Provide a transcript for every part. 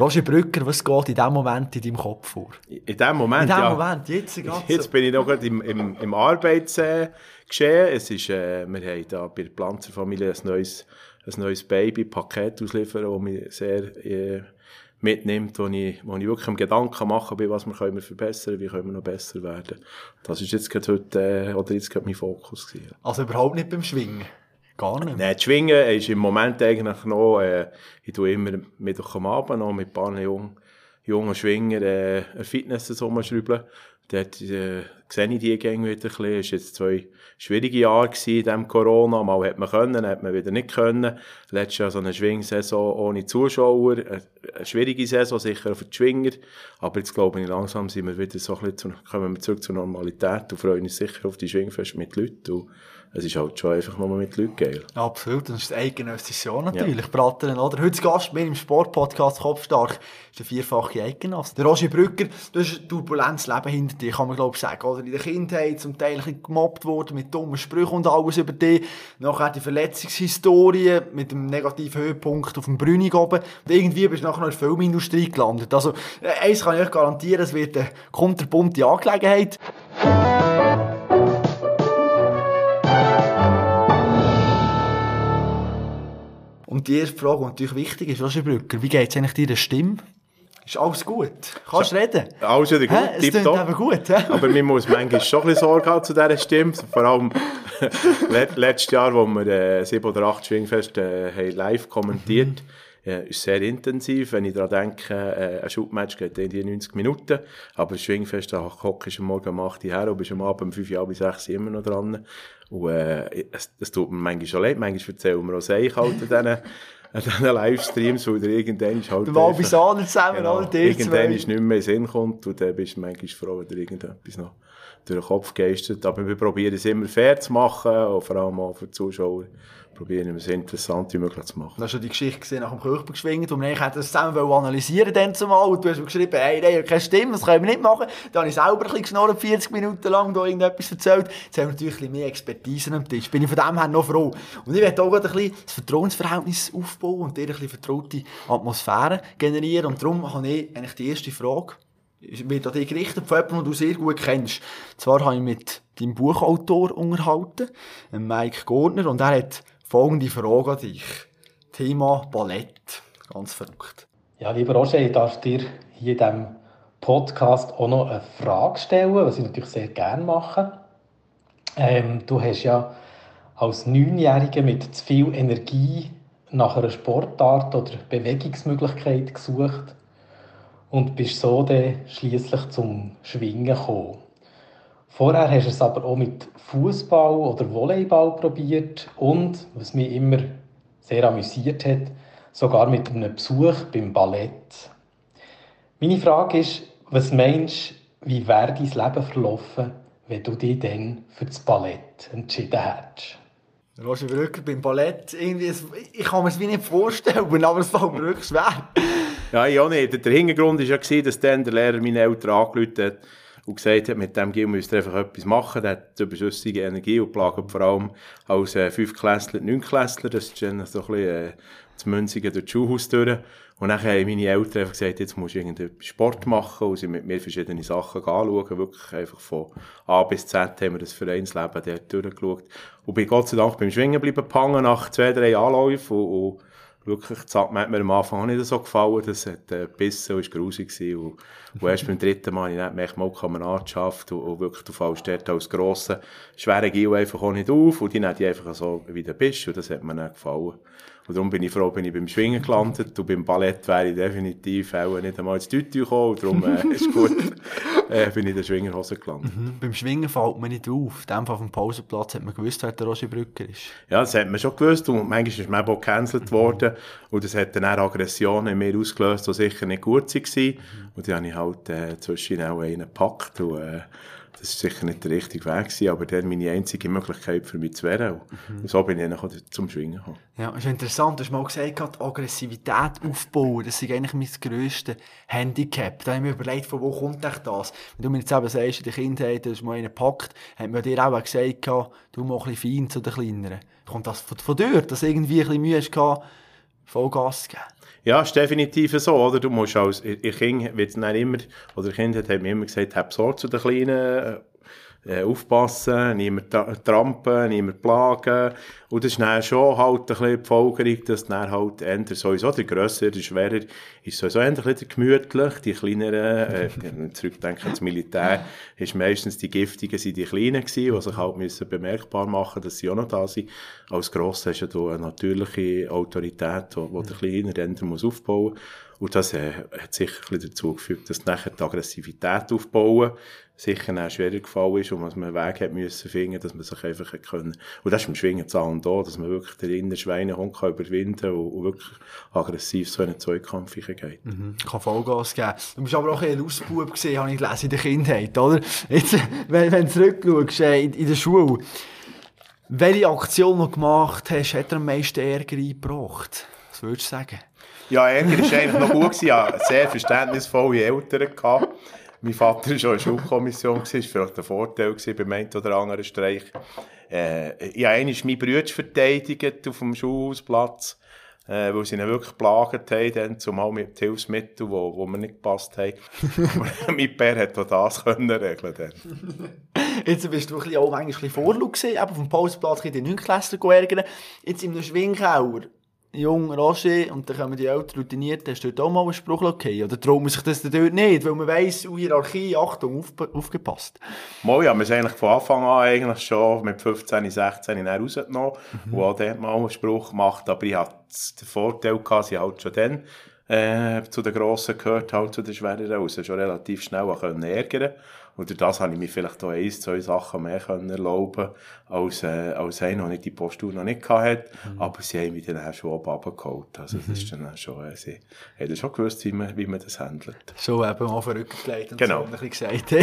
Roger Brücker, was geht in diesem Moment in deinem Kopf vor? In dem Moment, In diesem ja. Moment, jetzt gerade Jetzt so. bin ich noch gerade im, im, im Arbeitsgeschehen. Es ist, äh, wir haben da bei der Planzerfamilie ein neues, ein neues Baby-Paket ausliefern, das mich sehr äh, mitnimmt, wo ich, wo ich wirklich am Gedanken mache bin, was wir können verbessern, wie können wir noch besser werden. Das ist jetzt gerade heute, äh, oder jetzt gerade mein Fokus gewesen. Also überhaupt nicht beim Schwingen. Gar nicht. Nein, das Schwingen ist im Moment eigentlich noch, äh, ich tue immer Mittwoch am Abend noch mit ein paar jungen, jungen Schwinger äh, Fitness rumschrauben. Dort äh, sehe ich die Gänge wieder ein bisschen. Es war jetzt zwei schwierige Jahre in diesem Corona. Mal hat man können, hat man wieder nicht können. Letztes Jahr so eine Schwingsaison ohne Zuschauer. Eine, eine schwierige Saison, sicher für die Schwinger. Aber jetzt glaube ich, langsam sind wir wieder so ein bisschen zu, kommen wir zurück zur Normalität und freuen uns sicher auf die Schwingfest mit Leuten. Und es ist halt schon einfach nur mit Leuten geil. Absolut, das ist eidgenössische Jahr natürlich. Ja. Brattern, oder? Heute Gast mir im Sportpodcast Kopfstark ist der vierfache Eidgenosse. Der Roger Brücker, du hast ein turbulentes Leben hinter dir, kann man glaube ich sagen. Oder in der Kindheit zum Teil ein gemobbt worden mit dummen Sprüchen und alles über dich. Nachher die Verletzungshistorie mit dem negativen Höhepunkt auf dem Brünig oben. Und irgendwie bist du nachher noch in der Filmindustrie gelandet. Also, eins kann ich euch garantieren, es wird eine kunterbunte Angelegenheit. Und die erste Frage, die natürlich wichtig ist, Roger Brücker, wie geht es eigentlich deiner Stimme? Ist alles gut? Kannst du reden? Alles wieder gut, Hä? Es eben gut. Hä? Aber man muss manchmal schon ein bisschen Sorge haben zu dieser Stimme. Vor allem letztes Jahr, wo wir äh, sieben oder acht Schwingfest äh, live kommentiert ja, ist sehr intensiv. Wenn ich daran denke, äh, ein Schubmatch geht in die 90 Minuten, aber das Schwingfest, da hockst du am Morgen um 8 Uhr her und bist am Abend um 5 Uhr bis 6 Uhr immer noch dran. Und äh, es, es tut mir manchmal schon leid. Manchmal erzählen wir auch Seich halt an diesen, an diesen Livestreams, weil der irgendwann ist halt... Der Walbisaner zusammen, genau, oder? Irgendwann ist nicht mehr in Sinn kommt und dann bist du manchmal froh, wenn dir irgendetwas noch durch den Kopf geistert. Aber wir probieren es immer fair zu machen, und vor allem auch für die Zuschauer probieren wir es interessant wie möglich zu machen. Du hast schon die Geschichte gesehen nach dem Kirchberg geschwingt, wo wir eigentlich das zusammen analysieren dann zumal. Und du hast mir geschrieben, hey, hat keine Stimme, das können wir nicht machen. Dann habe ich selber ein bisschen geschnurrt, 40 Minuten lang da irgendetwas erzählt. Jetzt haben wir natürlich ein mehr Expertise am Tisch. Bin ich von dem her noch froh. Und ich werde auch ein bisschen das Vertrauensverhältnis aufbauen und dir ein bisschen vertraute Atmosphäre generieren. Und darum habe ich eigentlich die erste Frage wird an dich gerichtet von jemandem, den du sehr gut kennst. Zwar habe ich mit deinem Buchautor unterhalten, Mike Gordner, und er hat folgende Frage an dich. Thema Ballett. Ganz verrückt. Ja, lieber Roger, ich darf dir hier in diesem Podcast auch noch eine Frage stellen, was ich natürlich sehr gerne mache. Ähm, du hast ja als Neunjähriger mit zu viel Energie nach einer Sportart oder Bewegungsmöglichkeit gesucht und bist so dann schliesslich zum Schwingen gekommen. Vorher hast du es aber auch mit Fußball oder Volleyball probiert und, was mich immer sehr amüsiert hat, sogar mit einem Besuch beim Ballett. Meine Frage ist, was meinst du, wie wäre dein Leben verlaufen, wenn du dich dann für das Ballett entschieden hättest? Roger Brücker beim Ballett, irgendwie, ich kann mir es wie nicht vorstellen, aber es fällt mir wirklich schwer. Ja, nicht. Der Hintergrund war ja, dass dann der Lehrer meine Eltern angerufen hat und gesagt hat, mit dem Gil müsst ihr einfach etwas machen. Der hat überschüssige Energie und plagt vor allem als äh, Fünfklässler, Neunklässler. Das ist dann so ein bisschen äh, Münzigen durch die Schulhaus durch. Und dann haben meine Eltern einfach gesagt, jetzt musst du irgendeinen Sport machen und sie mit mir verschiedene Sachen anschauen. Wirklich einfach von A bis Z haben wir das Vereinsleben dort durchgeschaut. Und bin Gott sei Dank beim Schwingen gehangen nach zwei, drei Anläufen und wirklich, das hat mir am Anfang nicht so gefallen, das hat äh, gebissen und war grusig. Und, erst beim dritten Mal ich nicht mehr Kameradschaft und, und wirklich, du fällst dort als grosser, schwerer Gil einfach auch nicht auf und die nehmen die einfach so, wie du bist und das hat mir nicht gefallen. Und darum bin ich froh, bin ich beim Schwingen gelandet und beim Ballett wäre ich definitiv auch nicht einmal ins Tütü gekommen und darum äh, ist gut, äh, bin ich in der Schwingerhose gelandet. Mhm. Beim Schwingen fällt mir nicht auf. In dem Fall auf dem Pausenplatz hat man gewusst, wer der Roger Brücker ist. Ja, das hat man schon gewusst und manchmal ist man auch gecancelt worden und das hat dann auch Aggressionen in mir ausgelöst, die sicher nicht gut waren. Und dann habe ich halt äh, zwischen auch einen gepackt und äh, das war sicher nicht der richtige Weg, gewesen, aber dann meine einzige Möglichkeit für mich zu. Und mhm. so bin ich dann zum Schwingen gekommen. Ja, ist interessant. Du hast mal gesagt, Aggressivität aufbauen, das ist eigentlich mein grösstes Handicap. Da habe ich mir überlegt, von wo kommt das? Wenn du mir jetzt eben sagst, in der Kindheit, du hast mal einen gepackt, hat man dir auch gesagt, du mach ein bisschen fein zu den Kleineren. Kommt das von, von dir, dass du irgendwie ein bisschen Mühe hast, Vollgas zu geben? Ja, ist definitiv so, oder? Du musst als, ihr Kind wird immer, oder Kind hat mir immer gesagt, hab Sorge zu den Kleinen, äh, aufpassen, niemand trampen, niemand plagen. Und das ist dann schon halt ein bisschen die Folgerung, dass dann halt eher sowieso der Grösser, der Schwerer, ist sowieso ein bisschen gemütlich. Die kleineren, äh, zurückdenken ans Militär, ist meistens die Giftigen sind die Kleinen gewesen, die sich halt müssen bemerkbar machen, dass sie auch noch da sind. Als Grosser hast du eine natürliche Autorität, die, die der Kleine dann muss aufbauen muss. Und das äh, hat sicher ein bisschen dazu geführt, dass nachher die Aggressivität aufbauen sicher auch schwerer gefallen ist und man einen Weg hat müssen finden, dass man sich einfach können. Und das ist im Schwingen Zahlen da, dass man wirklich den inneren Schweinehund kann überwinden und, und wirklich aggressiv so in einen Zweikampf geht. Mhm. Kann Vollgas geben. Du bist aber auch ein Ausbub gesehen, habe ich gelesen in der Kindheit, oder? Jetzt, wenn, wenn du zurückschaust, äh, in, in der Schule, welche Aktion noch gemacht hast, hat er am meisten Ärger eingebracht? Was würdest du sagen? Ja, Ärger war eigentlich noch gut. Ich hatte sehr verständnisvolle Eltern. Gehabt. Mein Vater war schon in der Schulkommission, das war vielleicht ein Vorteil beim einen oder anderen Streich. Äh, ich habe einmal meinen Bruder verteidigt auf dem Schulhausplatz, äh, weil sie ihn wirklich geplagt haben, dann zumal mit Hilfsmitteln, die wo, wo mir nicht gepasst haben. mein Pär hat auch das können regeln dann. Jetzt bist du ein bisschen, auch manchmal ein bisschen Vorlauf gesehen, auf dem Pausenplatz in den 9. Klässler ärgern. Jetzt in einem Schwingkauer jung, Roger, und dann kommen die Eltern routiniert, hast du dort auch mal einen Spruch okay? Oder traut man sich das dort nicht, weil man weiss, oh, Hierarchie, Achtung, auf, aufgepasst? Mal, ja, wir sind eigentlich von Anfang an eigentlich schon mit 15, 16 rausgenommen mhm. und auch dort mal einen Spruch gemacht, aber ich hatte den Vorteil gehabt, sie halt schon dann äh, zu den Grossen gehört, halt zu den Schwereren, also schon relativ schnell ärgern können und durch das habe ich mir vielleicht auch ein, zwei Sachen mehr können erlauben als, äh, als einer, der die Postur noch nicht hatte. Mhm. Aber sie haben mich dann auch schon abgeholt. Also, das ist dann schon, äh, sie haben schon gewusst, wie man, wie man das handelt. So eben mal verrückt und genau. so, ein gesagt.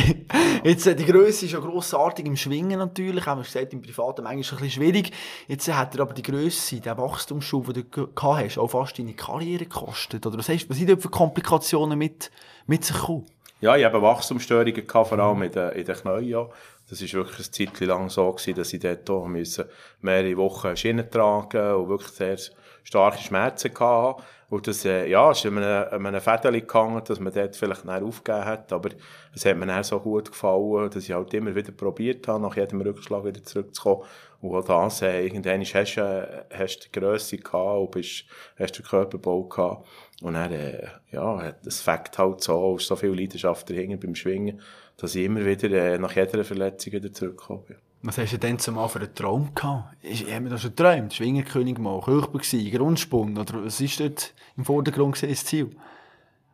Jetzt, äh, die Größe ist ja grossartig im Schwingen natürlich, haben wir gesagt, im Privaten manchmal ein bisschen schwierig. Jetzt hat er aber die Größe, der Wachstumsschub, den du gehabt hast, auch fast deine Karriere gekostet. Oder was, hast, was sind dort für Komplikationen mit, mit sich gekommen? Ja, ich hatte Wachstumsstörungen, gehabt, vor allem in den, in den Knien. Ja. Das war wirklich eine Zeit lang so, gewesen, dass ich dort auch müssen mehrere Wochen Schienen tragen und wirklich sehr starke Schmerzen hatte. Und das, äh, ja, ist in einem, einem Fädeli gegangen, dass man dort vielleicht näher aufgegeben hat. Aber es hat mir dann so gut gefallen, dass ich halt immer wieder probiert habe, nach jedem Rückschlag wieder zurückzukommen. Und auch das, äh, irgendwann hast du, äh, hast du die Grösse gehabt und bist, hast den Körperbau gehabt. Und dann, äh, ja, das Fakt halt so, ist so viel Leidenschaft dahinter beim Schwingen, dass ich immer wieder äh, nach jeder Verletzung wieder zurückgekommen bin. Was hast du denn zumal für einen Traum gehabt? Ich habe mir das schon geträumt. Schwingerkönig mal, Kirchberg gewesen, Grundspund, oder was ist dort im Vordergrund das Ziel?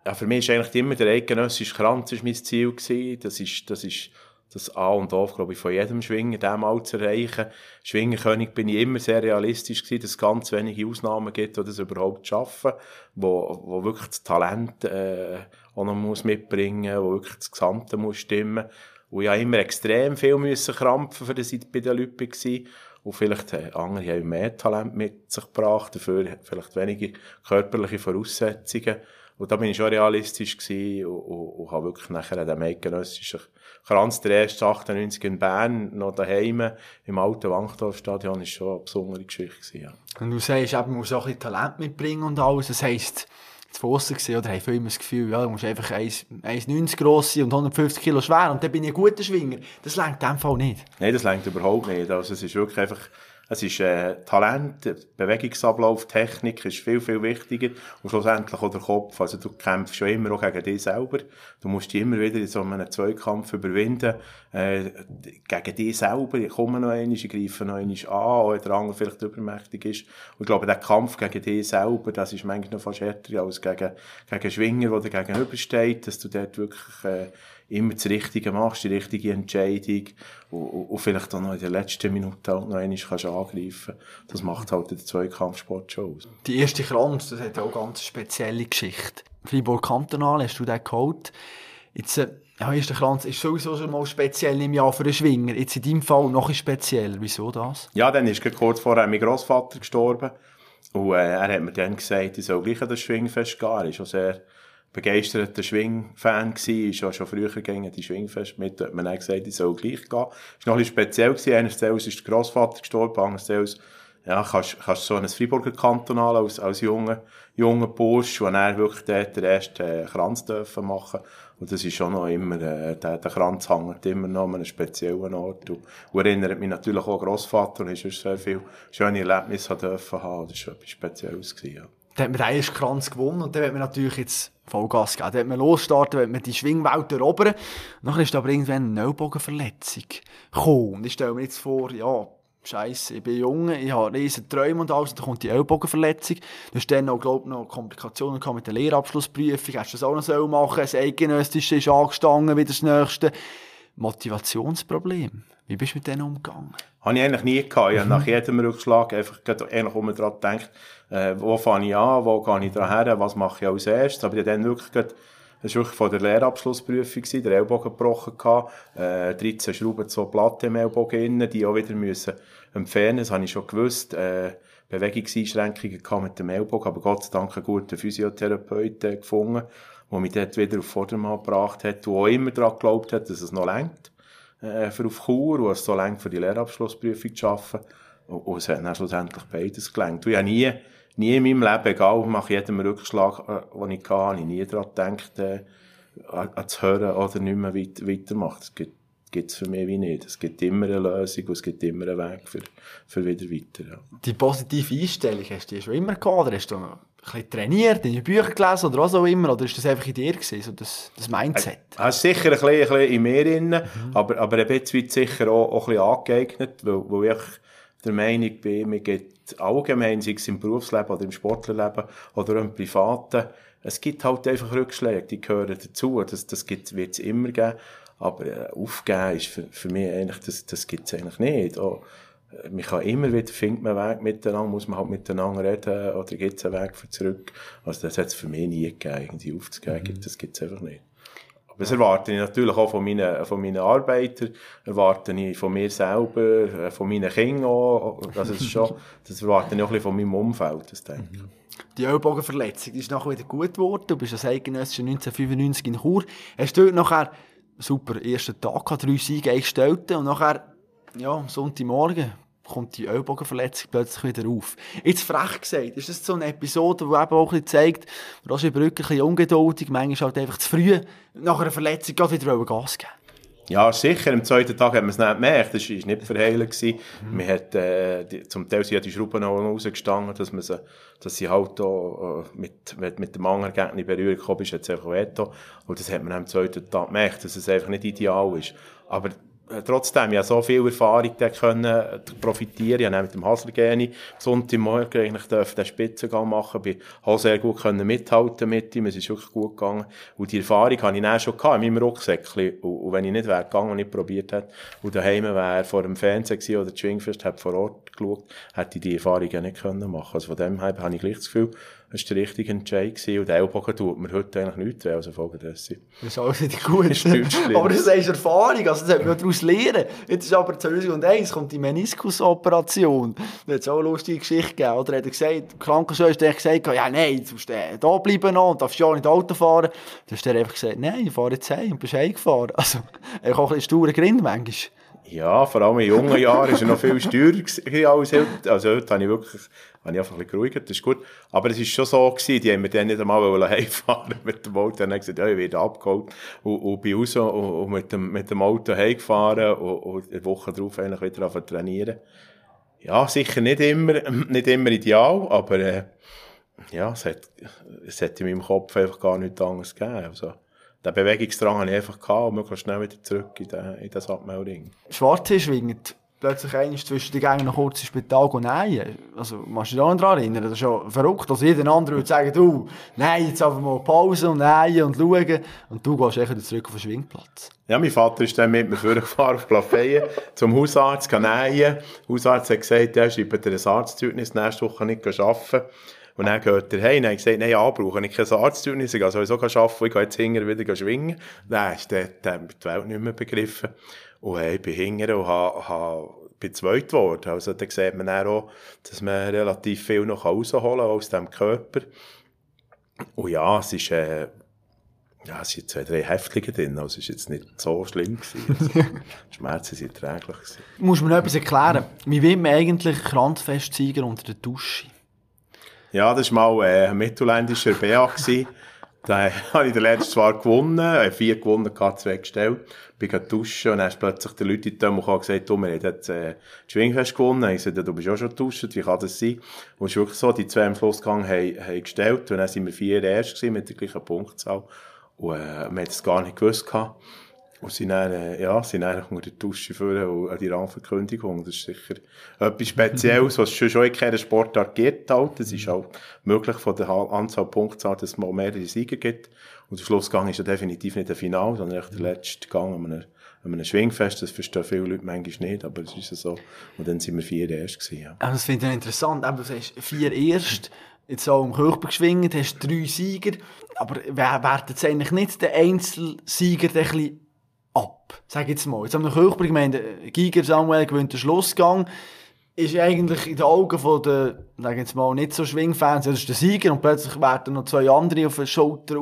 Ja, für mich ist eigentlich immer der eidgenössische Kranz ist mein Ziel gewesen. Das ist, das ist das A und O, glaube ich, von jedem Schwinger, dem mal zu erreichen. Schwingerkönig bin ich immer sehr realistisch gewesen, dass es ganz wenige Ausnahmen gibt, die das überhaupt schaffen, wo, wo wirklich das Talent, äh, auch noch muss mitbringen, wo wirklich das Gesamte muss stimmen. Und ich habe immer extrem viel müssen krampfen, für das ich bei den Leuten war. Und vielleicht äh, andere haben mehr Talent mit sich gebracht, dafür vielleicht weniger körperliche Voraussetzungen. Und da bin ich schon realistisch gewesen und, und, und habe wirklich nachher an dem eidgenössischen Kranz der erste 98 in Bern, noch daheim im alten Wankdorfstadion, ist schon eine besondere Geschichte gewesen, ja. Und du sagst, eben, man muss auch ein bisschen Talent mitbringen und alles. Das heisst, zu Fussen gesehen, oder haben immer das Gefühl, ja, du musst einfach 1,90 gross sein und 150 Kilo schwer und dann bin ich ein guter Schwinger. Das längt in dem Fall nicht. Nein, das längt überhaupt nicht. Also es ist wirklich einfach es ist äh, Talent, Bewegungsablauf, Technik ist viel, viel wichtiger und schlussendlich auch der Kopf. Also du kämpfst schon immer auch gegen dich selber. Du musst dich immer wieder in so einem Zweikampf überwinden. Äh, gegen dich selber. Ich komme noch einmal, ich greife noch einmal an, auch wenn der andere vielleicht übermächtig ist. Und ich glaube, der Kampf gegen dich selber, das ist manchmal noch fast härter als gegen, gegen Schwinger, der dir gegenübersteht, dass du dort wirklich äh, immer das Richtige machst, die richtige Entscheidung und, und, vielleicht auch noch in der letzten Minute halt noch einmal kannst angreifen Das macht halt den Zweikampfsport schon aus. Die erste Kranz, das hat auch eine ganz spezielle Geschichte. Fribourg Kantonal, hast du den geholt? Jetzt, äh, ja, erster Kranz ist sowieso schon mal speziell im Jahr für einen Schwinger. Jetzt in deinem Fall noch speziell. Wieso das? Ja, dann ist kurz vorher mein Großvater gestorben. Und äh, er hat mir dann gesagt, ich soll gleich an das Schwingfest gehen. Er ist schon sehr begeisterter Schwing-Fan gsi, ist ja schon früher gegangen, die Schwingfest mit, hat man dann gesagt, ich soll gleich gehen. Ist noch ein bisschen speziell gewesen, einerseits ist der Grossvater gestorben, andererseits ja, kannst, kannst so ein Freiburger Kantonal als, als junger, junger Bursch, wo er wirklich dort den ersten äh, Kranz dürfen machen und das ist schon noch immer, äh, der, der Kranz hängt immer noch an einem speziellen Ort und, und erinnert mich natürlich auch an Grossvater und ist sehr viele schöne Erlebnisse dürfen haben, das war etwas Spezielles gewesen, ja. Dann hat man den ersten Kranz gewonnen und dann wird man natürlich jetzt Vollgas geben. Dann wird man losstarten, wird man die Schwingwelt erobern. Dann ist aber irgendwann eine Ellbogenverletzung gekommen. Und ich stelle mir jetzt vor, ja, Scheiße, ich bin jung, ich habe riesen Träume und alles, und dann kommt die Ellbogenverletzung. Du hast dann noch, glaub, noch Komplikationen mit der Lehrabschlussprüfung, hast du das auch noch so machen das Eidgenössische ist angestanden, wie das nächste. Motivationsproblem. Wie bist du mit denen umgegangen? Habe ich eigentlich nie gehabt. Ich habe nach jedem Rückschlag einfach eigentlich um daran gedacht, äh, wo fange ich an, wo gehe ich dran her, was mache ich als erstes. Aber ich dann wirklich gerade, das war wirklich von der Lehrabschlussprüfung, der Ellbogen gebrochen gehabt, äh, 13 Schrauben, so Platte im Ellbogen innen, die auch wieder müssen entfernen. Das habe ich schon gewusst. Äh, Bewegungseinschränkungen mit dem Ellbogen, aber Gott sei Dank einen guten Physiotherapeut äh, gefunden, der mich dort wieder auf Vordermann gebracht hat, der auch immer daran geglaubt hat, dass es noch längt äh, für auf Chur und es so lange für die Lehrabschlussprüfung zu arbeiten. Und, und es hat dann schlussendlich beides gelangt. ich habe nie, nie in meinem Leben, egal nach jedem Rückschlag, äh, den ich hatte, habe ich nie daran gedacht, äh, an, zu hören oder nicht mehr weit, weitermachen. Das gibt es für mich wie nicht. Es gibt immer eine Lösung und es gibt immer einen Weg für, für wieder weiter. Ja. Die positive Einstellung hast du schon immer gehabt oder hast du noch bisschen trainiert, in Bücher gelesen oder was auch immer? Oder ist das einfach in dir gewesen, so das, das Mindset? Es ist sicher ein bisschen, ein bisschen in mir drin, mhm. aber, aber ein bisschen sicher auch, auch ein bisschen angeeignet, weil, weil ich der Meinung bin, mir geht allgemein, sei es im Berufsleben oder im Sportlerleben oder im Privaten, es gibt halt einfach Rückschläge, die gehören dazu, das, das wird es immer geben, aber äh, aufgeben ist für, für mich eigentlich, das, das gibt es eigentlich nicht. Auch, man kann immer wieder, findet man Weg miteinander, muss man halt miteinander reden, oder gibt es einen Weg für zurück. Also das hat es für mich nie gegeben, irgendwie aufzugeben, mhm. das gibt es einfach nicht. Aber das erwarte ich natürlich auch von meinen, von meinen Arbeitern, erwarte ich von mir selber, äh, von meinen Kindern auch, das ist schon, das erwarte ich auch ein bisschen von meinem Umfeld, das denke ich. Mhm. Die Ellbogenverletzung, die ist nachher wieder gut geworden, du bist als Eidgenössischer 1995 in Chur, hast du nachher super ersten Tag gehabt, drei Siege eingestellt und nachher ja, Sonntagmorgen kommt die Ellbogenverletzung plötzlich wieder auf. Jetzt frech gesagt, ist das so eine Episode, die eben auch ein bisschen zeigt, Roger Brücker ein bisschen ungeduldig, manchmal halt einfach zu früh nach einer Verletzung gerade wieder Gas geben. Ja, sicher. Am zweiten Tag hat man es nicht gemerkt. Das war nicht verheilen. Mhm. Man hat, äh, die, zum Teil sind die Schrauben auch rausgestanden, dass man sie, dass sie halt auch, äh, mit, mit, mit dem anderen Gegner in Berührung gekommen ist, hat es einfach Veto. Und das hat man am zweiten Tag gemerkt, dass es einfach nicht ideal ist. Aber trotzdem, ich habe so viel Erfahrung können äh, profitieren. Ich habe mit dem Haslergeni Sonntagmorgen eigentlich den Spitzengang machen, bin auch sehr gut können mithalten mit ihm, es ist wirklich gut gegangen. Und die Erfahrung habe ich dann schon gehabt, in meinem Rucksäckchen. Und, wenn ich nicht wäre gegangen und nicht probiert hätte, und daheim wäre vor dem Fernsehen gewesen, oder Schwingfest, habe vor Ort geschaut, hätte ich die Erfahrung ja nicht können machen. Also von dem her habe ich gleich das Gefühl, das war der richtige Entscheid gewesen. Und der Ellbogen tut mir heute eigentlich nichts weh, also folgendessen. Das ist alles nicht gut. Aber das ist Erfahrung, also das hat man daraus lernen. Jetzt ist aber 2001 kommt die Meniskusoperation. Da hat es auch eine lustige Geschichte gegeben. Oder hat er gesagt, die Krankenschwester hat gesagt, ja nein, du musst äh, da bleiben noch und darfst ja nicht Auto fahren. Dann hat er einfach gesagt, nein, ich fahre jetzt heim und bist heimgefahren. Also, ich auch ein bisschen sture Grind manchmal. Ja, vor allem in jungen Jahren war er noch viel steurer als heute. Also heute habe ich wirklich habe ich einfach ein bisschen geruhigt, das ist gut. Aber es war schon so gewesen, die haben mir dann nicht einmal heimfahren mit dem Auto. Dann haben gesagt, ja, ich werde abgeholt und, und bin raus und, und mit, dem, mit dem Auto heimgefahren und, und eine Woche darauf eigentlich wieder auf trainieren. Ja, sicher nicht immer, nicht immer ideal, aber äh, ja, es hat, es hat in meinem Kopf einfach gar nichts anderes gegeben. Also, den Bewegungsdrang hatte ich einfach gehabt und möglichst schnell wieder zurück in den, in den Abmelding. Schwarze schwingt plötzlich einer zwischen den Gängen noch kurz ins Spital gehen, nein. Also, machst du dich daran erinnern? Das ist ja verrückt. Also, jeder andere würde sagen, du, nein, jetzt einfach mal Pause und nein und schauen. Und du gehst echt zurück auf den Schwingplatz. Ja, mein Vater ist dann mit mir vorgefahren auf Plafeyen zum Hausarzt, kann nähen. Der Hausarzt hat gesagt, ja, schreibt dir ein Arztzeugnis, nächste Woche nicht arbeiten. Und dann geht er heim und hat gesagt, nein, ja, brauche ich kein Arztzeugnis, ich kann sowieso arbeiten, ich gehe jetzt hinterher wieder schwingen. Dann ist der, der die Welt nicht mehr begriffen. Und hey, ich bin hinterher und habe, habe bin zweit geworden. Also da sieht man auch, dass man relativ viel noch rausholen kann aus dem Körper. Und ja, es ist, äh, Ja, es sind zwei, drei Häftlinge drin, also es war jetzt nicht so schlimm. Gewesen. Also, die Schmerzen sind träglich. Gewesen. Muss man noch etwas erklären? Wie wird man eigentlich Kranzfestsieger unter der Dusche? Ja, das war mal äh, ein mittelländischer BA. Da habe ich den letzten zwar gewonnen, äh, vier gewonnen, zwei gestellt. Bin duschen und dann ist plötzlich der Leute in die und gesagt, du, wir haben jetzt äh, das Schwingfest gewonnen. Ich sagte, du bist auch schon geduscht, wie kann das sein? Und es ist wirklich so, die zwei im Schlussgang haben, haben gestellt und dann sind wir vier erst gewesen, mit der gleichen Punktzahl. Und äh, wir haben es gar nicht gewusst. Gehabt. Und sind dann, ja, sind dann unter der Dusche führen und an die Rangverkündigung. Das ist sicher etwas Spezielles, was es schon, schon in keiner Sportart gibt. Halt. Das ist auch möglich von der Anzahl Punktzahl, dass es mal mehrere Sieger gibt. Und der Schlussgang ist ja definitiv nicht der Final, sondern echt der letzte Gang an einem, an einem Schwingfest. Das verstehen viele Leute manchmal nicht, aber es ist ja so. Und dann sind wir vier erst gewesen, ja. Aber das finde ich interessant. du sagst vier erst jetzt auch im Hochberg hast drei Sieger, aber wer wertet jetzt eigentlich nicht den Einzelsieger ein bisschen ab? Sag jetzt mal. Jetzt haben wir Hochberg gemeint, Giger Samuel gewinnt den Schlussgang, ist eigentlich in den Augen von den, sag jetzt mal, nicht so Schwingfans, das ist der Sieger und plötzlich werden noch zwei andere auf den Schulter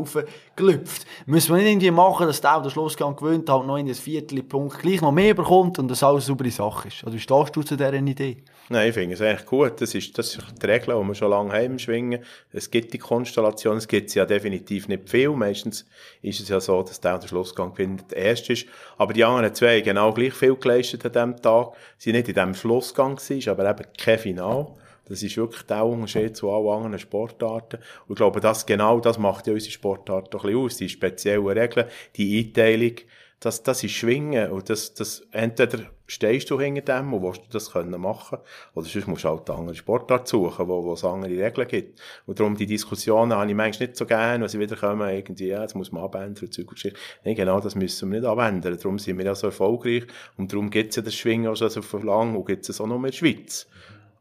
gelüpft. Müssen wir nicht irgendwie machen, dass der den Schlussgang gewinnt, halt noch in das Viertel Punkt gleich noch mehr bekommt und das alles eine saubere Sache ist? Oder wie stehst du zu dieser Idee? Nein, ich finde es eigentlich gut. Das ist, das ist die Regel, die wir schon lange haben schwingen. Es gibt die Konstellation, es gibt ja definitiv nicht viel. Meistens ist es ja so, dass der, der Schlussgang gewinnt, der erste ist. Aber die anderen zwei genau gleich viel geleistet an diesem Tag. Sie nicht in diesem Schlussgang gewesen, aber eben kein Final. Das ist wirklich der Unterschied zu allen anderen Sportarten. Und ich glaube, das, genau das macht ja unsere Sportart doch ein bisschen aus. Die speziellen Regeln, die Einteilung, das, das ist Schwingen. Und das, das, entweder stehst du hinter dem und willst du das können machen oder sonst musst du halt eine andere Sportart suchen, wo, wo es andere Regeln gibt. Und darum die Diskussionen habe ich manchmal nicht so gerne, wenn sie wieder kommen, irgendwie, ja, jetzt muss man abändern und Zeug und. Nein, genau das müssen wir nicht abändern. Darum sind wir ja so erfolgreich und darum gibt es ja das Schwingen auch schon so lang und gibt es auch noch in der Schweiz.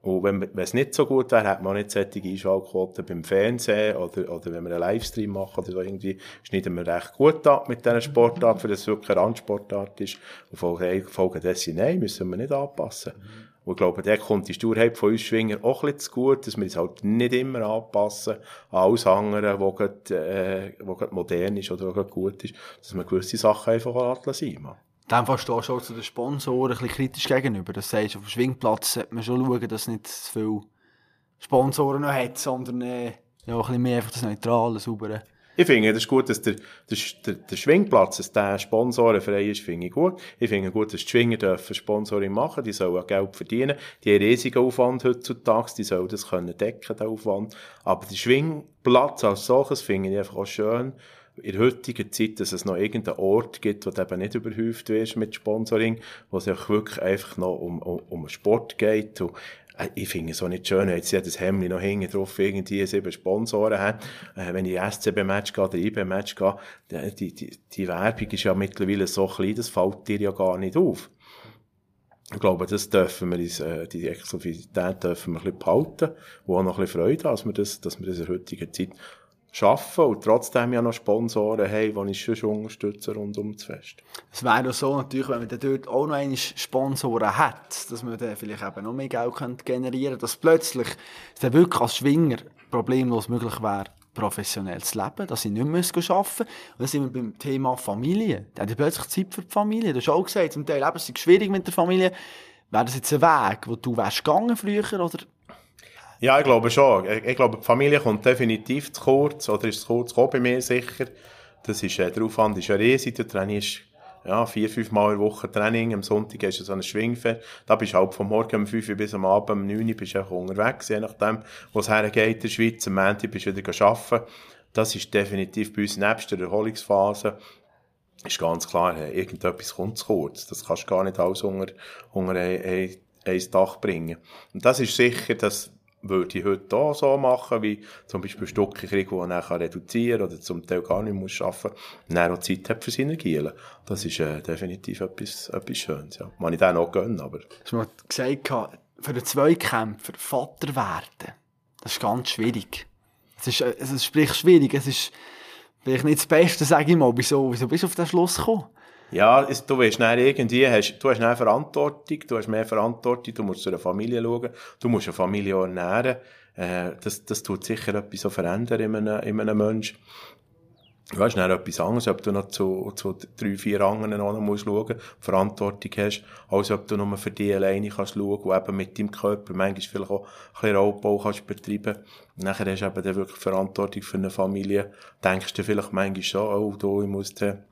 Und wenn, wenn es nicht so gut wäre, hätte man nicht solche Einschaltquoten beim Fernsehen oder, oder wenn wir einen Livestream machen oder so irgendwie, schneiden wir recht gut ab mit dieser Sportart, für das es wirklich eine Randsportart ist. Und folgen, folgen dessen, nein, müssen wir nicht anpassen. Und ich glaube, der kommt die Sturheit von uns Schwinger auch ein bisschen zu gut, dass wir uns halt nicht immer anpassen an alles andere, was gerade, äh, was modern ist oder was gerade gut ist, dass man gewisse Sachen einfach lassen lassen. In dem Fall stehst du auch zu den Sponsoren ein bisschen kritisch gegenüber. Das sagst, auf dem Schwingplatz sollte man schon schauen, dass nicht zu viele Sponsoren noch hat, sondern äh, ja, ein bisschen mehr einfach das neutrale, saubere. Ich finde, es gut, dass der, der, der, Schwingplatz, dass der sponsorenfrei ist, finde ich gut. Ich finde gut, dass die Schwinger dürfen Sponsoring machen, die sollen auch Geld verdienen. Die haben riesigen Aufwand heutzutage, die sollen das können decken, den Aufwand. Aber der Schwingplatz als solches finde ich einfach auch schön in der heutigen Zeit, dass es noch irgendeinen Ort gibt, wo du eben nicht überhäuft wirst mit Sponsoring, wo es auch wirklich einfach noch um, um, um Sport geht. Und, äh, ich finde es auch nicht schön, jetzt das Hemd noch hinten drauf irgendwie sieben Sponsoren hat. Äh, wenn ich SCB-Match gehe oder IB-Match gehe, die, die, die Werbung ist ja mittlerweile so klein, das fällt dir ja gar nicht auf. Ich glaube, das dürfen wir uns, äh, die Exklusivität dürfen wir ein bisschen behalten, wo auch noch ein bisschen Freude dass wir das, dass wir das in der heutigen Zeit arbeiten und trotzdem ja noch Sponsoren haben, die ich schon unterstützen rund um das Fest. Es wäre doch so natürlich, wenn man dort auch noch einen Sponsoren hat, dass man dann vielleicht eben noch mehr Geld generieren könnte, dass plötzlich es dann wirklich als Schwinger problemlos möglich wäre, professionell zu leben, dass sie nicht mehr arbeiten müssen. Und dann sind wir beim Thema Familie. Da hat plötzlich Zeit für die Familie. Du hast auch gesagt, zum Teil eben, es ist schwierig mit der Familie. Wäre das jetzt ein Weg, wo du wärst gegangen früher oder ja, ich glaube schon. Ich, glaube, die Familie kommt definitiv zu kurz, oder ist zu kurz gekommen bei mir sicher. Das ist, äh, der Aufwand ist ja riesig, du trainierst ja, vier, fünf Mal in der Woche Training, am Sonntag hast du so eine Schwingfest, da bist du halt vom Morgen um 5 Uhr bis am Abend um 9 Uhr bist du unterwegs, je nachdem, wo es hergeht in der Schweiz, am Montag bist du wieder arbeiten. Das ist definitiv bei uns nebst der Erholungsphase ist ganz klar, irgendetwas kommt zu kurz. Das kannst du gar nicht alles unter, unter ein, ein, ein Dach bringen. Und das ist sicher, dass würde ich heute auch so machen, wie zum Beispiel Stücke kriegen, die er reduzieren kann oder zum Teil gar nicht muss arbeiten muss, dann auch Zeit hat für seine Gielen. Das ist äh, definitiv etwas, etwas Schönes, ja. Man ich dann auch gönnen, aber... Du hast mal gesagt, für den Zweikämpfer Vater werden, das ist ganz schwierig. Es ist, äh, es ist sprich schwierig, es ist vielleicht nicht das Beste, sage ich mal. Wieso, wieso bist du auf den Schluss gekommen? Ja, es, du weißt dann irgendwie, hast, du hast dann Verantwortung, du hast mehr Verantwortung, du musst zu einer Familie schauen, du musst eine Familie ernähren, äh, das, das tut sicher etwas so verändern in einem, in einem Menschen. Du weißt, dann etwas anderes, ob du noch zu, zu drei, vier anderen noch musst schauen, Verantwortung hast, als ob du nur für die alleine kannst schauen und eben mit deinem Körper manchmal vielleicht auch ein bisschen Raubbau kannst betreiben. Und nachher hast du eben dann wirklich Verantwortung für eine Familie. Denkst du vielleicht manchmal schon, oh, du, ich muss dann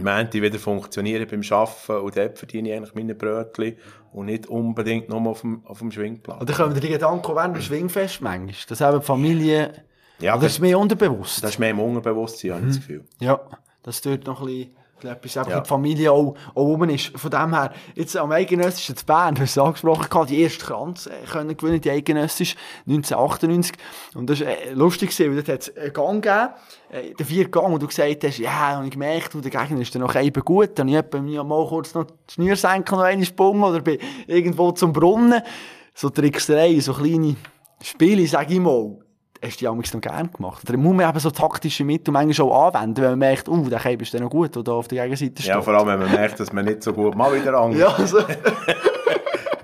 Mänti wieder funktionieren beim Arbeiten und dort verdiene ich eigentlich meine Brötchen und nicht unbedingt nur auf dem, auf dem Schwingplatz. Oder kommen dir die Gedanken während dem Schwingfest manchmal? Dass eben die Familie, Ja, oder ist es mehr unterbewusst? Das ist mehr im Unterbewusstsein, habe ich das Gefühl. Ja, dass dort noch ein bisschen, einfach Ja. in die Familie auch, auch oben ist. Von dem her, jetzt am Eidgenössischen zu Bern, du hast es angesprochen, gehabt, die erste Kranz äh, können gewinnen, die Eidgenössisch, 1998. Und das war äh, lustig, weil dort hat es einen Gang gegeben, äh, den vierten Gang, und du gesagt hast, ja, und ich gemerkt, du, der Gegner ist dann noch eben gut, dann habe ich mal kurz noch die Schnürsenkel noch einen gesprungen oder bin irgendwo zum Brunnen. So Trickserei, so kleine Spiele, sag ich mal hast du die amigs noch gerne gemacht? Oder muss man eben so taktische Mittel manchmal auch anwenden, wenn man merkt, uh, der Käbe ist dann noch gut, der da auf der Gegenseite steht? Ja, vor allem, wenn man merkt, dass man nicht so gut mal wieder an. Ja, also,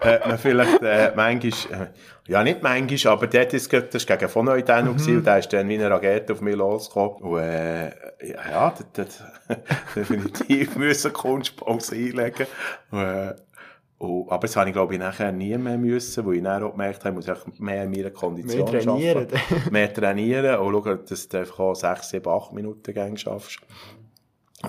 hat man vielleicht äh, manchmal, äh, ja nicht manchmal, aber dort ist, das war gegen von Neudano mhm. und der ist dann wie eine Rakete auf mich losgekommen. Und äh, ja, ja das, das definitiv müssen Kunstpause einlegen. Und, äh, und, aber das habe ich glaube ich nachher nie mehr müssen, weil ich dann auch gemerkt habe, ich muss ich mehr in meiner Kondition Mehr trainieren. arbeiten. mehr trainieren und schauen, dass du einfach auch 6, 7, 8 Minuten gängig schaffst.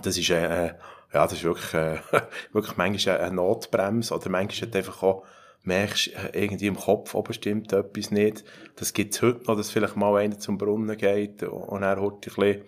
Das ist, äh, ja, das ist wirklich, äh, wirklich manchmal eine Notbremse oder manchmal hat einfach auch, merkst, äh, irgendwie im Kopf oben stimmt etwas nicht. Das gibt's heute noch, dass vielleicht mal einer zum Brunnen geht und er hat ein bisschen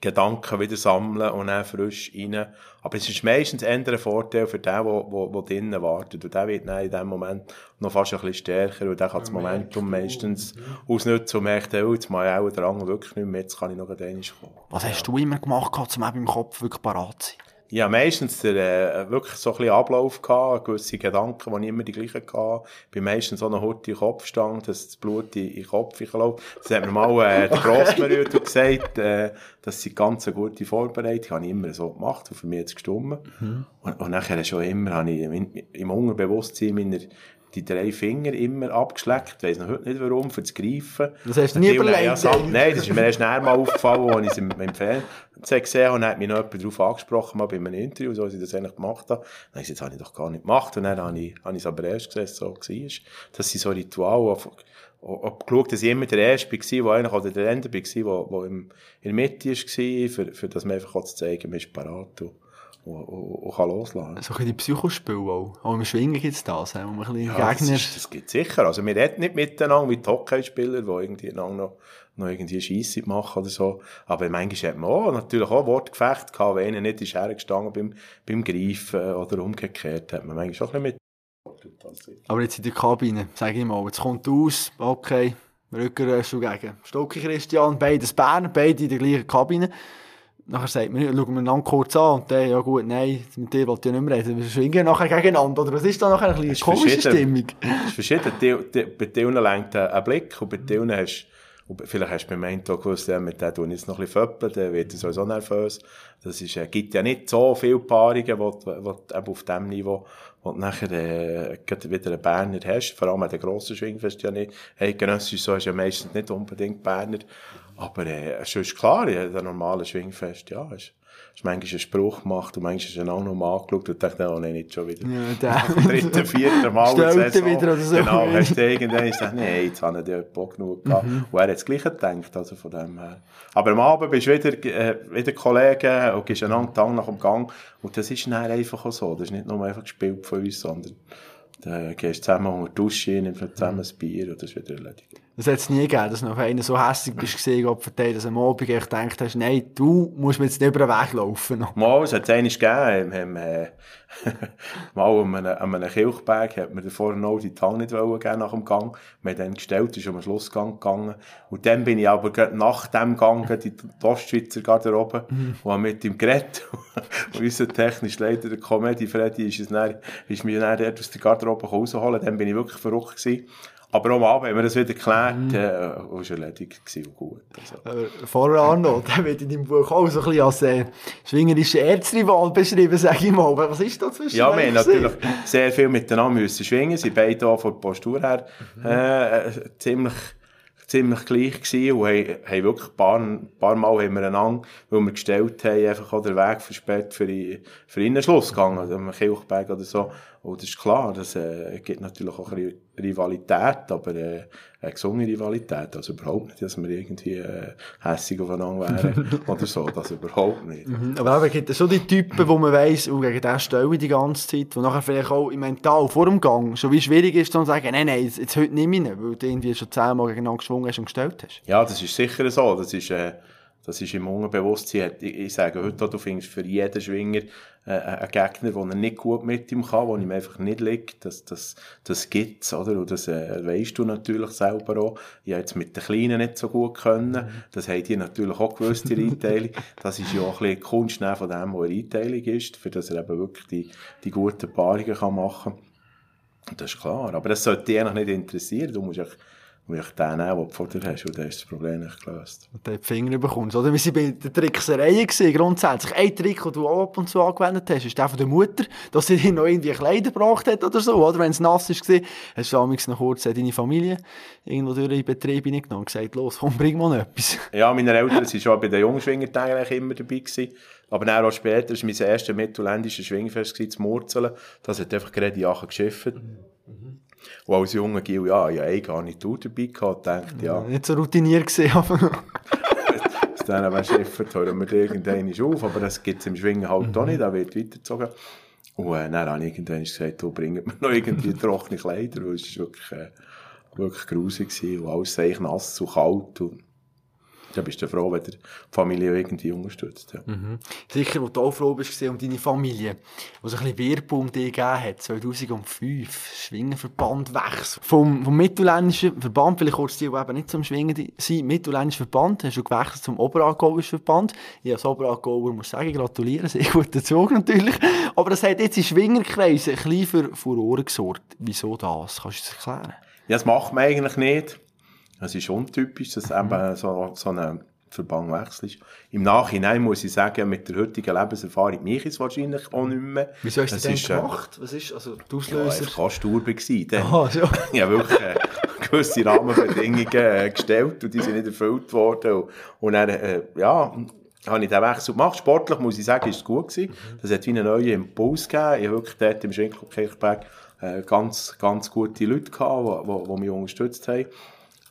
Gedanken wieder sammeln und dann frisch rein. Aber es ist meistens eher ein Vorteil für den, der, der, der drinnen wartet. Und der wird dann in dem Moment noch fast ein bisschen stärker und der kann das Momentum meistens ausnutzen und merkt, oh, jetzt mache ich auch den Rang wirklich nicht mehr, jetzt kann ich noch einmal kommen. Was hast du immer gemacht, gehabt, um eben im Kopf wirklich parat zu sein? Ja, meistens der, äh, wirklich so ein bisschen Ablauf gehabt, gewisse Gedanken, die ich immer die gleichen gehabt. Bin meistens so eine Hurti Kopfstange, dass das Blut in, in den Kopf läuft. Das hat mir mal, äh, der Grossmerüter gesagt, äh, das sind ganz eine gute Vorbereitung. Habe ich immer so gemacht und für mich jetzt gestummen. Mhm. Und, und nachher schon immer, habe ich im, im Unterbewusstsein meiner, die drei Finger immer abgeschleckt. Ich weiss noch heute nicht warum, für das Greifen. Das hast du nie überlegt? Ja, nein, das ist mir erst näher mal aufgefallen, als ich es im, im Fernsehen gesehen habe. Und dann hat mich noch jemand darauf angesprochen, mal bei einem Interview, so, als ich das eigentlich gemacht habe. Dann habe ich gesagt, das habe ich doch gar nicht gemacht. Und dann habe ich, habe ich es aber erst gesehen, so war. Das sind so Rituale, ob geschaut, dass ich immer der Erste war, der eigentlich, oder der Ende war, der, der im, in der Mitte war, für, für das man einfach zu zeigen, man ist parat und, und, kann loslassen. So ein bisschen die Psychospiele auch. Auch im Schwingen gibt es das, wo man ein bisschen ja, Gegner... Das, das gibt sicher. Also wir reden nicht miteinander wie die Hockeyspieler, die irgendwie noch, noch irgendwie Scheisse machen oder so. Aber manchmal hat man auch natürlich auch Wortgefecht gehabt, wenn einer nicht ist hergestanden beim, beim Greifen oder umgekehrt, hat man manchmal auch ein bisschen mit aber jetzt in der Kabine, sag ich mal, jetzt kommt aus, okay, Rückenröschel gegen Stocki Christian, beides Bern, beide in der gleichen Kabine. Nachher sagt man, schauen wir einander kurz an und dann, ja gut, nein, mit dir wollte ich nicht mehr reden. Wir schwingen nachher gegeneinander, oder was ist da nachher eine komische Stimmung? Es ist verschieden. Bei denen lenkt ein Blick und bei denen hast und vielleicht hast du einen Tag gewusst, ja, mit dem ich jetzt noch ein bisschen föppeln, dann wird er sowieso nervös. Das ist, äh, gibt ja nicht so viele Paarungen, wo, wo eben auf dem Niveau, wo du nachher, äh, wieder einen Berner hast. Vor allem an den grossen Schwingfest ja nicht. Hey, genössisch so ist ja meistens nicht unbedingt Berner. Aber, äh, es ist klar, ja, der normale Schwingfest, ja, ist, hast manchmal einen Spruch gemacht und manchmal du ihn auch noch mal angeschaut und dachte, oh nein, nicht schon wieder. Ja, der. Dritten, vierten Mal. Stellt er wieder oder so. Genau, hast du irgendwann gesagt, nein, jetzt habe ich dir Bock genug gehabt. Mhm. Und er hat das Gleiche gedacht, also von dem her. Aber am Abend bist du wieder, äh, wieder Kollegen und gehst einander Tag nach dem Gang. Und das ist dann einfach auch so. Das ist nicht nur einfach gespielt von uns, sondern dann gehst du zusammen unter die Dusche, nimmst zusammen ein Bier und das ist wieder erledigt. Das hat es nie gegeben, dass du noch einer so hässlich bist gesehen, Gott verteilt, dass am Abend echt gedacht hast, nein, du musst mir jetzt nicht über den Weg laufen. Mal, es hat es einmal gegeben, haben, äh, mal an einem, an einem Kirchberg hat mir davor noch die Tange nicht wollen geben nach dem Gang. Wir haben dann gestellt, ist um den Schlussgang gegangen. Und dann bin ich aber nach dem Gang in die Ostschweizer Garderobe mhm. und habe mit ihm geredet. und unser technischer Leiter, der Comedy Freddy, ist, es dann, ist mir dann dort aus der Garderobe rausholen. Dann bin ich wirklich verrückt gewesen. Aber am Abend haben wir das wieder geklärt, mm. äh, und war erledigt und gut. Also. Äh, vorher Arno, der wird in deinem Buch auch so ein bisschen als äh, schwingerischer Erzrival beschrieben, sag ich mal. Was ist da zwischen Ja, wir haben natürlich sehr viel miteinander müssen schwingen. Sie beide auch von der Postur her äh, ziemlich ziemlich gleich gewesen und haben, haben wirklich ein paar, ein paar Mal haben wir einander, weil wir gestellt haben, einfach auch den Weg versperrt für, die, für den Schlussgang, also am Kilchberg oder so. Und das ist klar, das äh, gibt natürlich auch ein Rivalität, aber äh, eine gesunde Rivalität, also überhaupt nicht, dass wir irgendwie äh, hässig aufeinander wären oder so, das überhaupt nicht. Mhm, aber es gibt schon die Typen, wo man weiss, oh, gegen den stelle ich die ganze Zeit, wo nachher vielleicht auch im Mental vor dem Gang schon wie schwierig ist, zu sagen, nein, nein, jetzt, jetzt heute nicht mehr, weil du irgendwie schon zehnmal gegeneinander geschwungen hast und gestellt hast. Ja, das ist sicher so, das ist... Äh, das ist im Unbewusstsein. Ich, ich sage heute, du findest für jeden Schwinger äh, einen Gegner, der nicht gut mit ihm kann, wo ihm einfach nicht liegt. Das, das, das gibt es, oder? Und das äh, weißt du natürlich selber auch. Ich habe jetzt mit den Kleinen nicht so gut können. Mhm. Das haben die natürlich auch gewusst, die Einteilung. Das ist ja auch ein bisschen Kunst von dem, was eine Einteilung ist, für das er eben wirklich die, die guten Paarungen kann machen kann. Das ist klar. Aber das sollte dich eigentlich nicht interessieren. Du musst und ich den nehmen, den du vor dir hast, und dann ist das Problem nicht gelöst. Und dann die Finger bekommst. Oder wir waren bei den Tricksereien gewesen, grundsätzlich. Ein Trick, den du auch ab und zu angewendet hast, ist der von der Mutter, dass sie dir noch irgendwie Kleider gebracht hat oder so, oder? Wenn es nass war, hast du damals noch kurz deine Familie irgendwo durch den Betrieb hineingenommen und gesagt, los, komm, bring mal etwas. Ja, meine Eltern waren schon bei den Jungschwingertagen immer dabei gewesen. Aber dann auch später war mein erstes mittelländisches Schwingfest zu Murzeln. Das hat einfach gerade Jahren geschifft. Mhm. Und als junger Gil, ja, ja, ich gar nicht dabei gehabt, dachte, ja. Nicht so routiniert gesehen, aber... Denen wäre Schiffer, hören wir irgendwann auf, aber das gibt es im Schwingen halt mhm. auch nicht, da wird weitergezogen. Und äh, dann habe ich irgendwann gesagt, du bringst mir noch irgendwie trockene Kleider, weil es war wirklich, äh, wirklich grusig und alles eigentlich nass und kalt und dann bist du froh, wenn die Familie irgendwie unterstützt. Ja. Mhm. Sicher, wo du auch froh bist um deine Familie, wo es ein bisschen Werbung gegeben hat, 2005, Schwingenverband wechsel. Vom, vom mittelländischen Verband, vielleicht kurz die, die eben nicht zum Schwingen sind, mittelländischen Verband, hast du gewechselt zum Oberaargauischen Verband. Ich als Oberaargauer muss sagen, gratulieren, sehr guter Zug natürlich. Aber das hat jetzt in Schwingerkreisen ein bisschen für Furore gesorgt. Wieso das? Kannst du das erklären? Ja, das macht man eigentlich nicht. Es ist untypisch, dass mhm. eben so, so ein Verband wechselt. Im Nachhinein muss ich sagen, mit der heutigen Lebenserfahrung mich ist wahrscheinlich auch nicht mehr. Wieso hast du das denn ist, äh, gemacht? Was ist also die Auslöser? Ja, ich war gewesen. Ah, so. Ich habe wirklich äh, gewisse Rahmenbedingungen äh, gestellt und die sind nicht erfüllt worden. Und, und dann, äh, ja, habe ich den Wechsel gemacht. Sportlich muss ich sagen, ist es gut gewesen. Mhm. Das hat wie einen neuen Impuls gegeben. Ich habe wirklich dort im Schinkel-Kirchberg äh, ganz, ganz gute Leute gehabt, die, die, die mich unterstützt haben.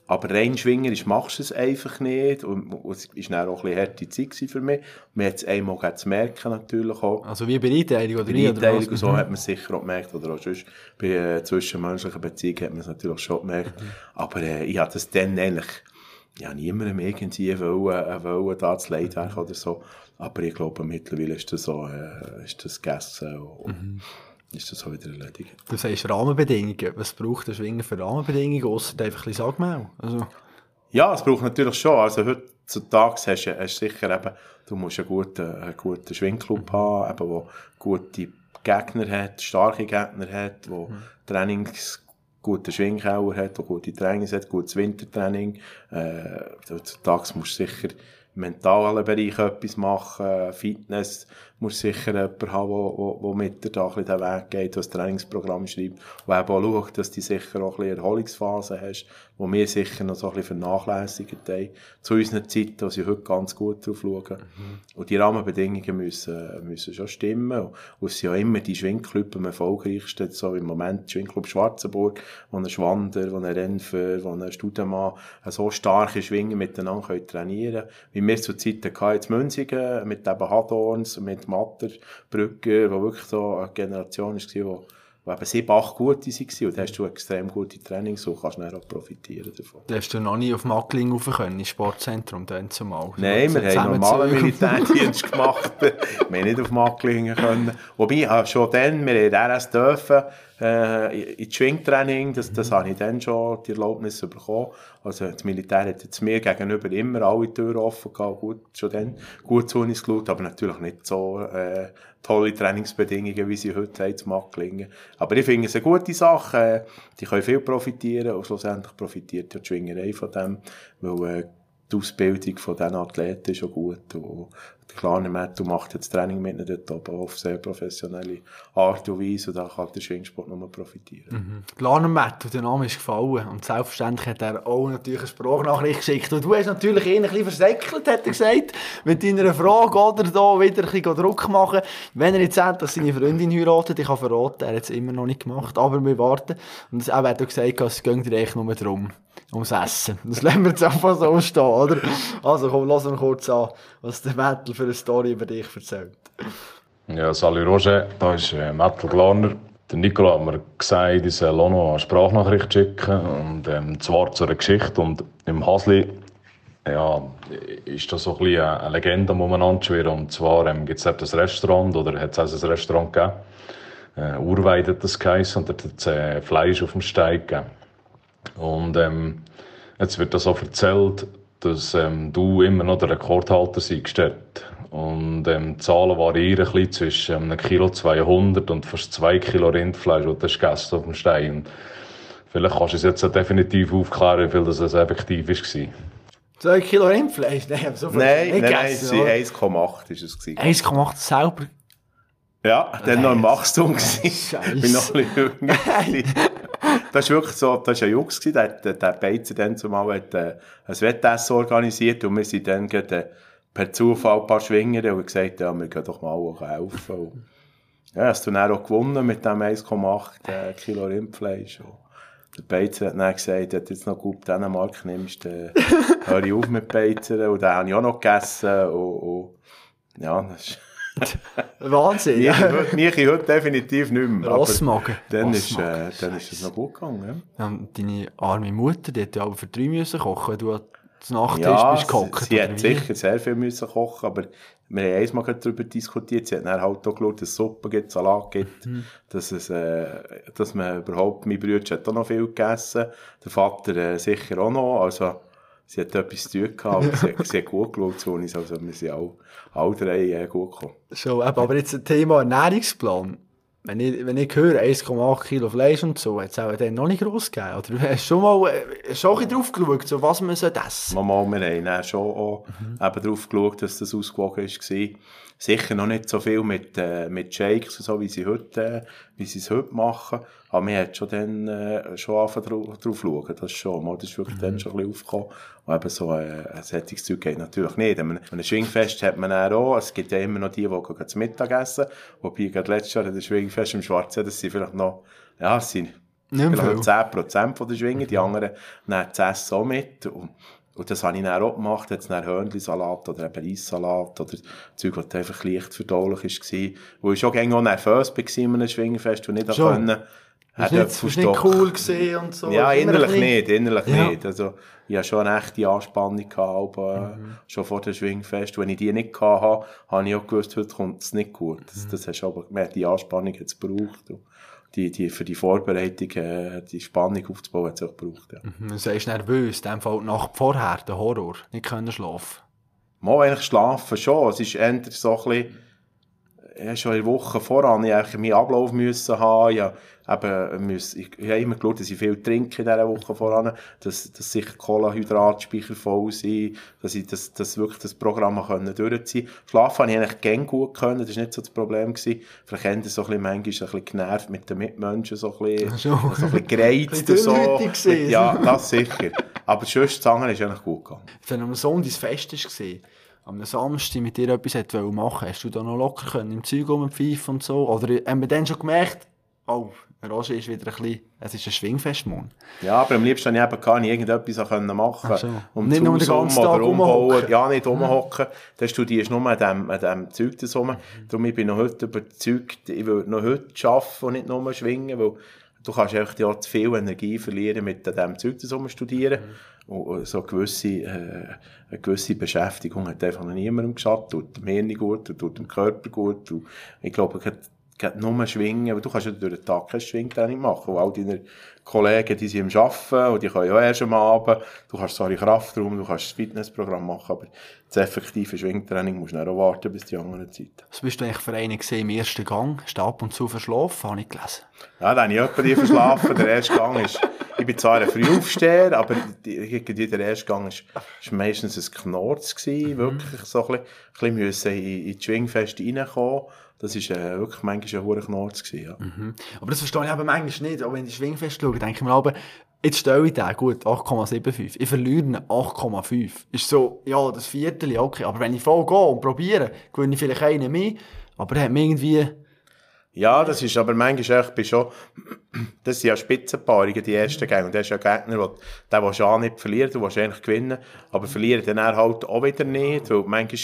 Aber rein schwingerisch machst du es einfach nicht. Und es war auch ein bisschen harte Zeit für mich. Man hat es einmal zu merken natürlich auch. Also wie bei Einteilung oder wie? Bei Einteilung und so mhm. hat man es sicher auch gemerkt. Oder auch sonst bei äh, zwischenmenschlichen Beziehungen hat man es natürlich schon gemerkt. Mhm. Aber äh, ich habe das dann eigentlich ja, niemandem irgendwie wollen, äh, wollen da zu leid werden oder so. Aber ich glaube, mittlerweile ist das so, äh, ist das gegessen. Und, mhm ist das wieder erledigt. Du sagst Rahmenbedingungen. Was braucht der Schwinger für Rahmenbedingungen, außer einfach ein bisschen Sagmaul? Also. Ja, es braucht natürlich schon. Also heutzutage hast du, hast sicher eben, du musst einen guten, einen guten Schwingclub haben, eben, der gute Gegner hat, starke Gegner hat, wo mhm. Trainings gute Schwingkauer hat, der gute Trainings hat, gutes Wintertraining. Äh, heutzutage musst du sicher im mentalen Bereich etwas machen, Fitness, musst sicher jemanden haben, der, der, mit dir da ein bisschen den Weg geht, der das Trainingsprogramm schreibt, und eben auch schaut, dass du sicher auch ein bisschen Erholungsphase hast, wo wir sicher noch so ein bisschen vernachlässigt haben, zu unseren Zeiten, wo sie heute ganz gut drauf schauen. Mhm. Und die Rahmenbedingungen müssen, müssen schon stimmen. Und, und es sind ja immer die Schwingclubs am erfolgreichsten, so im Moment Schwingclub Schwarzenburg, wo ein Schwander, wo ein Rennführer, wo ein Studemann so starke Schwingen miteinander können trainieren können. Wie wir zur Zeit hatten, jetzt Münzigen, mit eben Hadorns, mit Matter, Brügger, wo wirklich so eine Generation war, wo eben sieben, acht gute waren. Und da hast du extrem gute Trainings und kannst dann auch profitieren davon. Da hast du noch nie auf Mackling rauf können, ins Sportzentrum, dann zumal? Nein, wir haben normalen Militärdienst gemacht. wir haben nicht auf Mackling können. Wobei, schon dann, wir haben RS dürfen, äh, in Schwingtraining, das, das habe ich dann schon die Erlaubnis bekommen. Also das Militär hat jetzt mir gegenüber immer alle Türen offen gehabt, gut, schon dann gut zu uns geschaut, aber natürlich nicht so äh, tolle Trainingsbedingungen, wie sie heute haben zu Macklingen. Aber ich finde es eine gute Sache, äh, die können viel profitieren und schlussendlich profitiert ja die Schwingerei von dem, weil äh, die Ausbildung von diesen Athleten ist schon gut. Und kleine Matto macht jetzt Training mit ihnen dort oben auf sehr professionelle Art und Weise und da kann der Schwingsport nur profitieren. Mhm. Glarner Matto, der Name ist gefallen und selbstverständlich hat er auch natürlich eine Sprachnachricht geschickt und du hast natürlich ihn ein bisschen versäckelt, hat er gesagt, mit deiner Frage oder da wieder ein bisschen Druck machen. Wenn er jetzt sagt, dass seine Freundin heiratet, ich habe verraten, er hat es immer noch nicht gemacht, aber wir warten. Und er hat auch gesagt, es geht dir eigentlich nur darum, ums Essen. Das lassen wir jetzt einfach so stehen, oder? Also komm, lass uns kurz an, was der Mettel für eine Story über dich erzählt. Ja, salut Roger, da ist äh, Mettel Glarner. Der Nicola hat mir gesagt, ich soll auch noch eine Sprachnachricht schicken, und, ähm, zwar zu einer Geschichte. Und im Hasli ja, ist das so ein bisschen eine Legende umeinander schwirren. Und zwar ähm, gibt es ein Restaurant, oder hat es ein Restaurant gegeben. Äh, Urweid hat das geheißen, und dort hat es äh, Fleisch auf dem Steig gegeben. Und ähm, jetzt wird das so erzählt, dass ähm, du immer noch der Rekordhalter seist dort. Und ähm, die Zahlen variieren ein bisschen zwischen ähm, einem Kilo 200 und fast 2 Kilo Rindfleisch, das du gegessen auf dem Stein. Und vielleicht kannst du es jetzt definitiv aufklären, wie viel das effektiv war. 2 Kilo Rindfleisch? Nein, so viel Nein, nicht nein, nein, gegessen, war 1,8 ist es. gewesen. 1,8 selber. Ja, dann noch im Nein. Wachstum. Scheisse. Bin noch ein bisschen. Das war wirklich so, das war ein gewesen, der, der, der Beizer dann zumal hat, äh, ein Wettessen organisiert und wir sind dann gerade, äh, per Zufall ein paar Schwinger und gesagt, ja, wir gehen doch mal auch helfen. Und, ja, hast du dann auch gewonnen mit dem 1,8 äh, Kilo Rindfleisch. Und der Beizer hat dann gesagt, wenn du jetzt noch gut Dänemark nimmst, dann höre ich auf mit Beizern und den habe ich auch noch gegessen und, und ja, das ist Wahnsinn. Ja. Michi heute definitiv nicht mehr. Rossmagen. Dann ist, äh, dann ist es noch gut gegangen. Ja, und deine arme Mutter, die hat ja aber für drei müssen kochen, du an den Ja, ja bist sie, gehockt. sie oder hat sicher sehr viel müssen kochen, aber wir haben einmal darüber diskutiert. Sie hat dann halt auch geschaut, dass es Suppe gibt, Salat gibt, Mhm. dass, es, äh, dass man überhaupt, mein Bruder hat auch noch viel gegessen, der Vater äh, sicher auch noch, also sie hat etwas zu tun gehabt, aber sie, sie hat gut geschaut zu uns, also wir sind alle, alle drei äh, gut gekommen. So, aber jetzt Thema Ernährungsplan. Wenn ich, wenn ich höre, 1,8 Kilo Fleisch und so, hat es auch dann noch nicht gross gegeben. Oder hast du schon mal äh, schon ein drauf geschaut, so, was man sollte essen Mal, wir haben dann schon auch eben darauf geschaut, dass das ausgewogen war. Sicher noch nicht so viel mit, äh, mit Shakes und so, wie sie heute, äh, wie sie es heute machen. Aber wir hat schon dann, äh, schon angefangen drauf, drauf schauen. Das schon mal. Das ist wirklich dann schon ein bisschen aufgekommen. Und eben so, äh, ein solches Zeug geht natürlich nicht. Wenn man, ein Schwingfest hat man dann auch. Es gibt ja immer noch die, die gehen zum Mittag essen. Wobei, gerade letztes Jahr, das Schwingfest im Schwarzen, das sind vielleicht noch, ja, es sind Nicht vielleicht viel. noch 10% von der Schwingen, die anderen nehmen das Essen auch mit. Und, und das habe ich dann auch gemacht, jetzt dann Hörnli-Salat oder eben Reissalat oder Zeug, was einfach leicht verdaulich war. Wo ich schon gerne auch nervös war in einem Schwingenfest und nicht Schon. War nicht, ist nicht cool gesehen und so. Ja, Ist innerlich nicht, innerlich Ja. nicht. Also, ich hatte schon eine echte Anspannung gehabt, aber, äh, schon vor dem Schwingfest. Wenn ich die nicht hatte, habe ich auch gewusst, heute kommt es nicht gut. Das, das hast du aber gemerkt, die Anspannung hat es gebraucht. Und die, die, für die Vorbereitung, äh, die Spannung aufzubauen, hat es auch gebraucht, ja. Mhm, Du nervös, in dem Fall die Nacht vorher, der Horror, nicht können schlafen. Mal eigentlich schlafen schon. Es ist eher so ein bisschen, ja, schon in der Woche voran, ich eigentlich meinen Ablauf müssen haben, ja, eben, müssen, ich, ich habe immer geschaut, dass ich viel trinke in dieser Woche voran, dass, dass sicher Kohlenhydratspeicher voll sind, dass ich das, das wirklich das Programm können durchziehen Schlafen habe ich eigentlich gerne gut können, das war nicht so das Problem gewesen. Vielleicht haben so ein bisschen, manchmal ein bisschen genervt mit den Mitmenschen, so ein bisschen, so so. ein bisschen gereizt Ein und so. Ja, das sicher. Aber sonst, das andere ist eigentlich gut gegangen. Wenn am Sonntag das Fest war, am Samstag mit dir etwas machen wollen, hast du da noch locker können, im Zeug rumpfeifen und so? Oder haben wir dann schon gemerkt, oh, Roger ist wieder ein bisschen, es ist ein Schwingfestmond. Ja, aber am liebsten habe ich eben gar nicht irgendetwas können machen Ach so. um Nicht nur den ganzen um Tag oder umbauen. Ja, nicht rumhocken. Dann studierst du nur an dem, an dem Zeug da rum. Darum ich bin noch heute überzeugt, ich würde noch heute arbeiten und nicht nur schwingen, weil du kannst einfach ja zu viel Energie verlieren mit dem Zeug da rum studieren. Und und so eine gewisse, äh, eine gewisse Beschäftigung hat einfach noch niemandem geschadet, tut dem Hirn gut, und tut dem Körper gut. Und ich glaube, gerade nur schwingen, weil du kannst ja durch den Tag kein Schwingtraining machen, weil all deine Kollegen, die sind am Arbeiten und die können ja erst am Abend, du kannst zwar in Kraftraum, du kannst das Fitnessprogramm machen, aber das effektive Schwingtraining musst du auch warten bis die anderen Zeiten. Was bist du eigentlich für einen gesehen im ersten Gang? Hast du ab und zu verschlafen, habe ich gelesen. Ja, dann habe ich die verschlafen. Der erste Gang ist, ich bin zwar ein Frühaufsteher, aber die, der erste Gang ist, ist meistens ein Knorz gewesen, mhm. wirklich so ein bisschen, ein bisschen in, in die Schwingfeste reinkommen. Das war äh, wirklich manchmal ein hoher Knorz gewesen, ja. Mhm. Aber das verstehe ich aber manchmal nicht, auch wenn ich Schwingfest schaue, denke ich mir aber, Jetzt stelle ich den, gut, 8,75. Ich verliere ihn 8,5. Ist so, ja, das Viertel, okay. Aber wenn ich voll gehe und probiere, gewinne ich vielleicht einen mehr. Aber er hat mir irgendwie... Ja, das ist aber manchmal echt, bin schon, das sind ja Spitzenpaarungen, die ersten Gänge. Und das ist ja Gegner, der, der willst auch nicht verlieren, du willst eigentlich gewinnen. Aber verlieren dann halt auch wieder nicht, weil manchmal,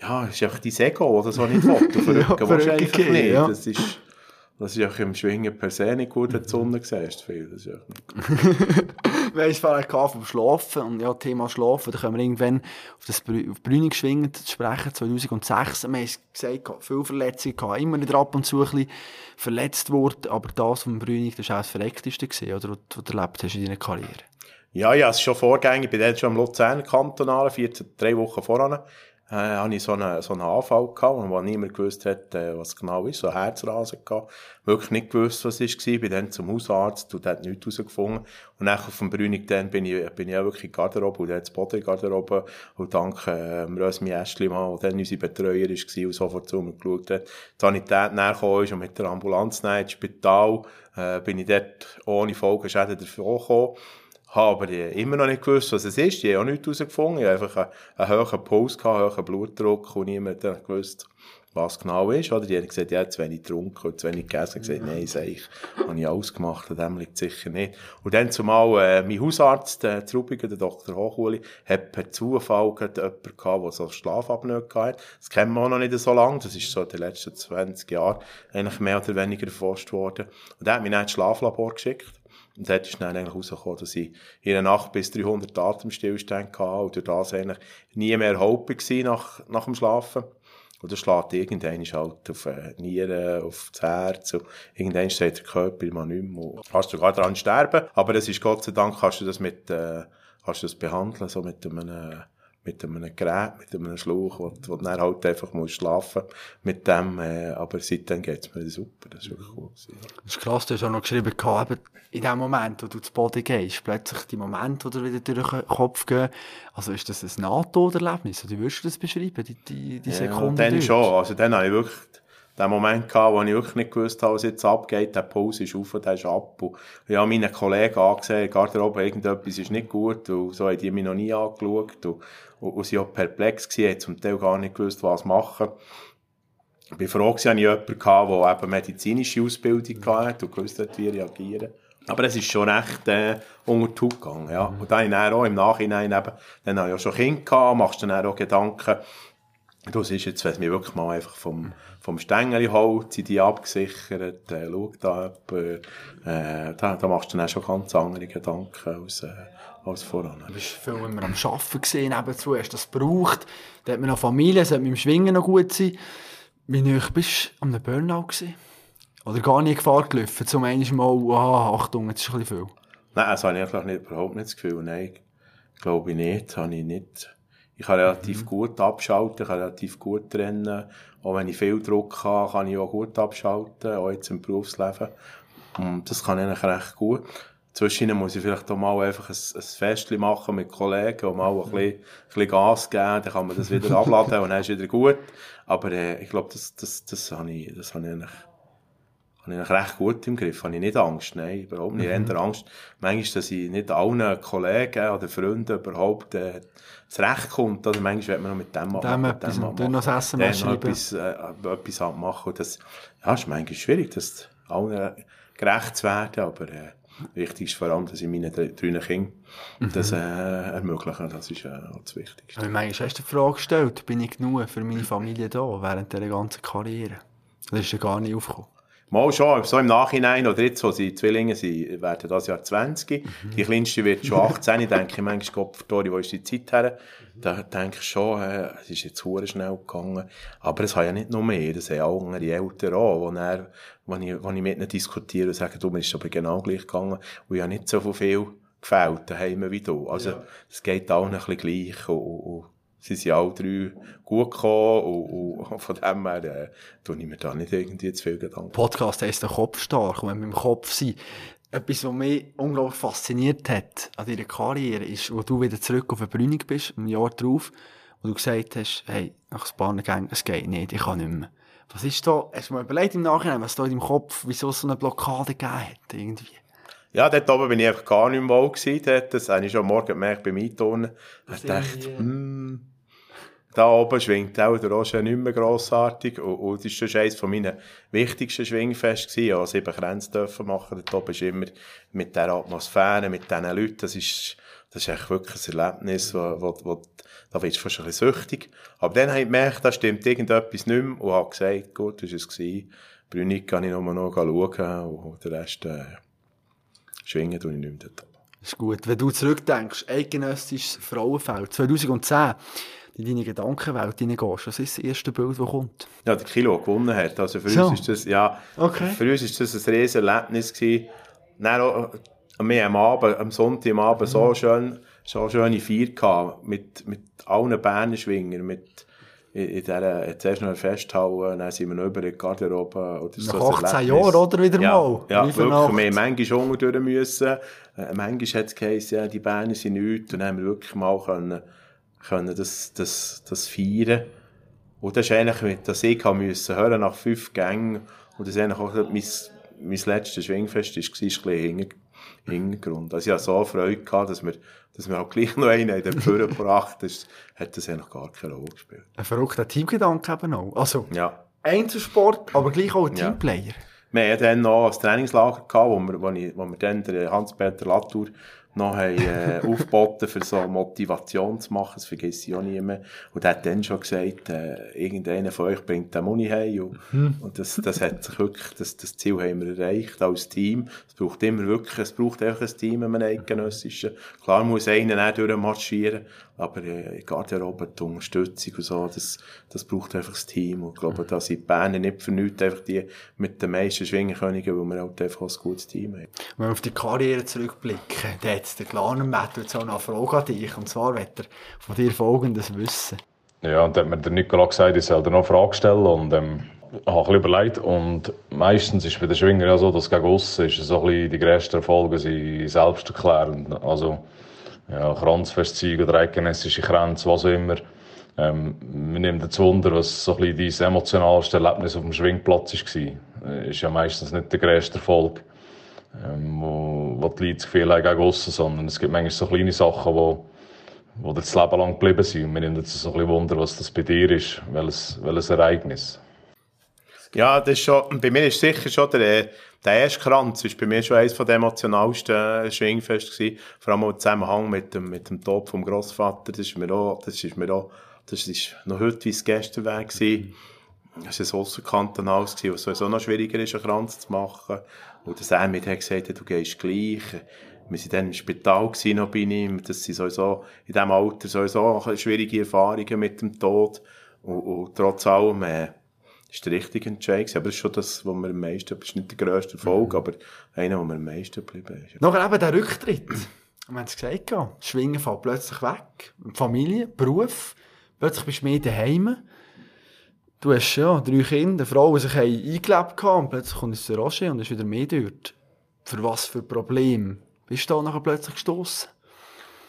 ja, ist einfach dein Ego, das auch nicht will. Du verrückst ja, einfach nicht. Das ist, das ist auch im Schwingen per se nicht gut, wenn die Sonne siehst. Viel. Das ist ja wir haben es vorher vom Schlafen und ja, Thema Schlafen, da können wir irgendwann auf das auf Brünig schwingen zu sprechen, 2006. Wir haben es gesagt, viele Verletzungen gehabt, immer nicht ab und zu ein bisschen verletzt worden, aber das vom Brünig, das war auch das Verreckteste gewesen, oder, was du erlebt hast in deiner Karriere. Ja, ja, es ist schon Vorgängig, ich bin dann schon am Luzern Kantonalen, 14, drei Wochen voran äh, hatte ich so einen, so einen Anfall gehabt, wo niemand gewusst hat, äh, was genau ist, so Herzrasen gehabt. Wirklich nicht gewusst, was es war. Bin dann zum Hausarzt und hat nichts herausgefunden. Und dann auf dem Brünig dann bin ich, bin ich auch wirklich in Garderobe und dann das Boden. Und dank, äh, Rösmi Äschlimann, der dann unsere Betreuer war und sofort zu mir geschaut hat, die Sanität nachgekommen ist und mit der Ambulanz ins Spital, äh, bin ich dort ohne Folgeschäden davon gekommen habe aber immer noch nicht gewusst, was es ist. Ich habe auch nichts herausgefunden. Ich habe einfach einen, einen hohen Puls gehabt, einen hohen Blutdruck und niemand hat gewusst, was genau ist. Oder die haben gesagt, ja, zu wenig getrunken und zu wenig gegessen. Ich habe gesagt, nein, sag ich, habe ich alles gemacht, an dem liegt sicher nicht. Und dann zumal, äh, mein Hausarzt, der Trubiger, der Dr. Hochuli, hat per Zufall jemanden gehabt, der so Schlafapnoe hatte. Das kennen wir auch noch nicht so lange. Das ist so in den letzten 20 Jahren eigentlich mehr oder weniger erforscht worden. Und der hat mich dann ins Schlaflabor geschickt. Und dort ist dann eigentlich herausgekommen, dass ich in einer Nacht bis 300 Atemstillstände hatte und durch das eigentlich nie mehr erhoben war nach, nach dem Schlafen. Und das schlägt irgendwann halt auf die Nieren, auf das Herz. Und irgendwann sagt der Körper immer nicht mehr. Kannst du sogar daran sterben. Aber das ist Gott sei Dank, kannst du das mit, äh, kannst du das behandeln, so mit einem, mit einem Gerät, mit einem Schlauch, wo, wo du dann halt einfach musst schlafen mit dem, äh, aber seitdem geht es mir super, das ist wirklich cool. Das ist krass, du hast auch noch geschrieben, eben in dem Moment, wo du zu Boden gehst, plötzlich die Momente, die dir wieder durch den Kopf gehen, also ist das ein Nahtoderlebnis, oder wie würdest du das beschreiben, die, die, die Sekunde? Ja, dann schon, also dann habe ich wirklich den Moment gehabt, wo ich wirklich nicht gewusst habe, was jetzt abgeht. Der Puls ist auf und der ist ab. Und ich habe meinen Kollegen angesehen, Garderobe, irgendetwas ist nicht gut. Und so haben die mich noch nie angeschaut. Und, und, und sie auch perplex gewesen, haben zum Teil gar nicht gewusst, was machen. Ich bin froh, dass ich jemanden hatte, der eben medizinische Ausbildung hatte und gewusst hat, wie reagieren. Aber es ist schon recht äh, unter die Haut gegangen. Ja. Und dann, dann auch im Nachhinein eben, dann habe ich ja schon Kinder gehabt, machst dann auch Gedanken, du siehst jetzt, wenn mich wirklich mal einfach vom, vom Stängelholz sind die abgesichert, äh, schau da, ab, äh, da, da machst du dann auch schon ganz andere Gedanken als, äh, als voran. Du bist viel immer am Arbeiten gesehen, nebenzu hast das gebraucht, da hat man noch Familie, es sollte mit dem Schwingen noch gut sein. Wie nahe bist du an Burnout gewesen? Oder gar nicht Gefahr gelaufen, zum einen Mal, ah, Achtung, jetzt ist ein bisschen viel? Nein, das habe ich einfach nicht, überhaupt nicht das Gefühl, nein, glaube ich nicht, habe ich nicht. Ich kann relativ mhm. gut abschalten, ich kann relativ gut trennen. Auch wenn ich viel Druck habe, kann ich auch gut abschalten, auch jetzt im Berufsleben. Und das kann ich eigentlich recht gut. Zwischen muss ich vielleicht auch mal einfach ein, ein Festchen machen mit Kollegen und mal ein bisschen, ein bisschen Gas geben, dann kann man das wieder abladen und dann ist es wieder gut. Aber äh, ich glaube, das, das, das habe ich, das habe ich eigentlich habe ich recht gut im Griff. Habe ich nicht Angst, nein, überhaupt nicht. Mhm. Eher Angst, manchmal, dass ich nicht allen Kollegen oder Freunden überhaupt äh, zurechtkommt. Oder manchmal wird man noch mit dem machen. Dem etwas, dem machen. noch das Essen mal etwas, äh, etwas machen. Und das ja, ist manchmal schwierig, das allen gerecht zu werden, aber äh, wichtig ist vor allem, dass ich meinen drei Kindern mhm. das äh, ermöglichen. Das ist äh, das Wichtigste. Aber manchmal hast du die Frage gestellt, bin ich genug für meine Familie da während dieser ganzen Karriere? Das ist ja gar nicht aufgekommen. Mal schon, so im Nachhinein, oder jetzt, wo sie Zwillinge sind, werden das Jahr 20. Mhm. Die kleinste wird schon 18. ich denke manchmal, Gott, Tori, wo ist die Zeit her? Da denke ich schon, äh, es ist jetzt sehr schnell gegangen. Aber es hat ja nicht nur mehr, das haben auch andere Eltern auch, wo, er, wo, ich, wo ich mit ihnen diskutiere und sage, du, mir ist aber genau gleich gegangen. Und ich habe nicht so viel gefällt daheim wie du. Also, es ja. geht allen ein bisschen gleich. Und, und, sie sind alle drei gut gekommen und, und von dem her äh, tue ich mir da nicht irgendwie zu viel. Podcast heisst der Kopf stark und wenn wir im Kopf sind, Etwas, was mich unglaublich fasziniert hat an deiner Karriere, ist, wo du wieder zurück auf eine Brünig bist, ein Jahr drauf, wo du gesagt hast, hey, nach ein paar Gängen, es geht nicht, ich kann nicht mehr. Was ist da, hast du mal überlegt im Nachhinein, was da in deinem Kopf, wieso es so eine Blockade gegeben hat, irgendwie? Ja, dort oben bin ich einfach gar nicht mehr wohl gewesen. Dort. Das habe ich schon am Morgen gemerkt beim Einturnen. Ich dachte, hm, da oben schwingt auch der Roger nicht mehr grossartig. Und, und das war schon eines von meinen wichtigsten Schwingfest gewesen. Ja, sieben dürfen machen. Dort oben ist immer mit dieser Atmosphäre, mit diesen Leuten. Das ist, das ist echt wirklich ein Erlebnis, wo, wo, wo da wirst du fast ein bisschen süchtig. Aber dann habe ich gemerkt, da stimmt irgendetwas nicht mehr und habe gesagt, gut, das war es. Brünig kann ich nur noch schauen und den Rest äh, schwingen tue ich nicht mehr dort. Das ist gut. Wenn du zurückdenkst, eidgenössisches Frauenfeld 2010, in deine Gedankenwelt hineingehst, was ist das erste Bild, das kommt? Ja, der Kilo gewonnen hat. Also für So. uns ist das, ja, Okay. für uns ist das ein riesen Erlebnis gewesen. Dann auch, wir am Abend, am Sonntag am Abend so schön, so schöne Feier gehabt, mit, mit allen Bärenschwingern, mit, in, in dieser, zuerst noch Festhalle, dann sind wir noch über in die Garderobe. Oder Nach so ein 18 Erlebnis. Jahren, oder? Wieder ja, mal. Ja, wirklich. Wir haben manchmal unten durch müssen. Äh, manchmal hat es geheißen, ja, die Bären sind nichts. Und dann haben wir wirklich mal können, können das, das, das feiern. Und das ist eigentlich, mit das ich müssen hören nach fünf Gängen. Und das ist eigentlich auch mein, mein letztes Schwingfest war, war ein bisschen Hintergrund. Also ich hatte so Freude gehabt, dass wir, dass wir auch gleich noch einen in den Führer gebracht haben. hat das eigentlich gar keine Rolle gespielt. Ein verrückter Teamgedanke eben auch. Also, Ja. Einzelsport, aber gleich auch ein Ja. Teamplayer. Wir hatten dann noch ein Trainingslager, gehabt, wo wir, wo, ich, wo wir dann den Hans-Peter Latour noch haben, äh, aufgeboten, für so Motivation zu machen. Das vergesse ich auch nie mehr. Und er hat dann schon gesagt, äh, irgendeiner von euch bringt den Muni heim. Und, und das, das hat sich wirklich, das, das Ziel haben wir erreicht als Team. Es braucht immer wirklich, es braucht einfach ein Team, in einem eidgenössischen. Klar muss einer dann durchmarschieren, aber äh, Garderobe, die Unterstützung und so, das, das braucht einfach das Team. Und ich glaube, da sind die Berner nicht für nichts einfach die mit den meisten Schwingenkönigen, weil wir halt einfach ein gutes Team haben. Wenn wir auf die Karriere zurückblicken, dann hat der Glaner Matt jetzt auch eine Frage an dich. Und zwar wird er von dir Folgendes wissen. Ja, und dann hat mir der Nicola gesagt, ich soll dir noch eine Frage stellen und ähm, ich habe ein bisschen überlegt und meistens ist bei den Schwinger ja so, dass gegen aussen ist so ein bisschen die grössten Erfolge sind selbsterklärend. Also ja, Kranzfestzüge oder eidgenössische Grenze, was auch immer. Ähm, mir nimmt jetzt Wunder, was so ein bisschen dein emotionalste Erlebnis auf dem Schwingplatz war. Äh, Ist ja meistens nicht der grösste Erfolg, ähm, wo, wo die Leute das Gefühl haben gegen aussen, sondern es gibt manchmal so kleine Sachen, die die das Leben lang geblieben sind. Und mir nimmt jetzt so ein bisschen Wunder, was das bei dir ist, welches, welches Ereignis. Ja, das ist schon, bei mir ist sicher schon der, der erste Kranz ist bei mir schon eines der emotionalsten äh, Schwingfest gewesen. Vor allem im Zusammenhang mit dem, mit dem Tod vom Grossvater. Das ist mir auch, das ist mir auch, das ist noch heute wie es gestern wäre gewesen. Das war ein Ausserkantonales was sowieso noch schwieriger ist, einen Kranz zu machen. Und der Sam hat gesagt, du gehst gleich. Wir waren dann im Spital gewesen, noch bei ihm. Das sind sowieso, in diesem Alter sowieso schwierige Erfahrungen mit dem Tod. Und, und trotz allem, äh, ist der richtige Entscheid. Aber das ist schon das, was mir am meisten, das ist nicht der grösste Erfolg, aber einer, der mir am meisten geblieben ist. Nachher eben der Rücktritt. Wir haben es gesagt, ja. Schwingen fällt plötzlich weg. Familie, Beruf. Plötzlich bist du mehr daheim. Du hast ja drei Kinder, eine Frau, die sich eingelebt haben und plötzlich kommt jetzt der Roger und ist wieder mehr dort. Für was für Problem bist du da nachher plötzlich gestossen?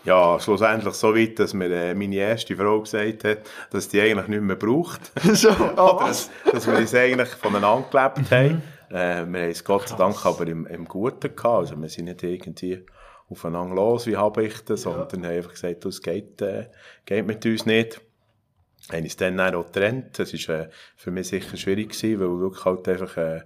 Ja, schlussendlich so weit, dass mir äh, meine erste Frau gesagt hat, dass die eigentlich nicht mehr braucht. so, Oder dass, dass wir uns eigentlich voneinander gelebt haben. Äh, wir haben es Gott sei Dank aber im, im Guten gehabt. Also wir sind nicht irgendwie aufeinander los, wie habe ich das, sondern haben einfach gesagt, du, es geht, äh, geht mit uns nicht. Haben uns dann auch getrennt. Das war äh, für mich sicher schwierig gewesen, weil wirklich halt einfach, äh,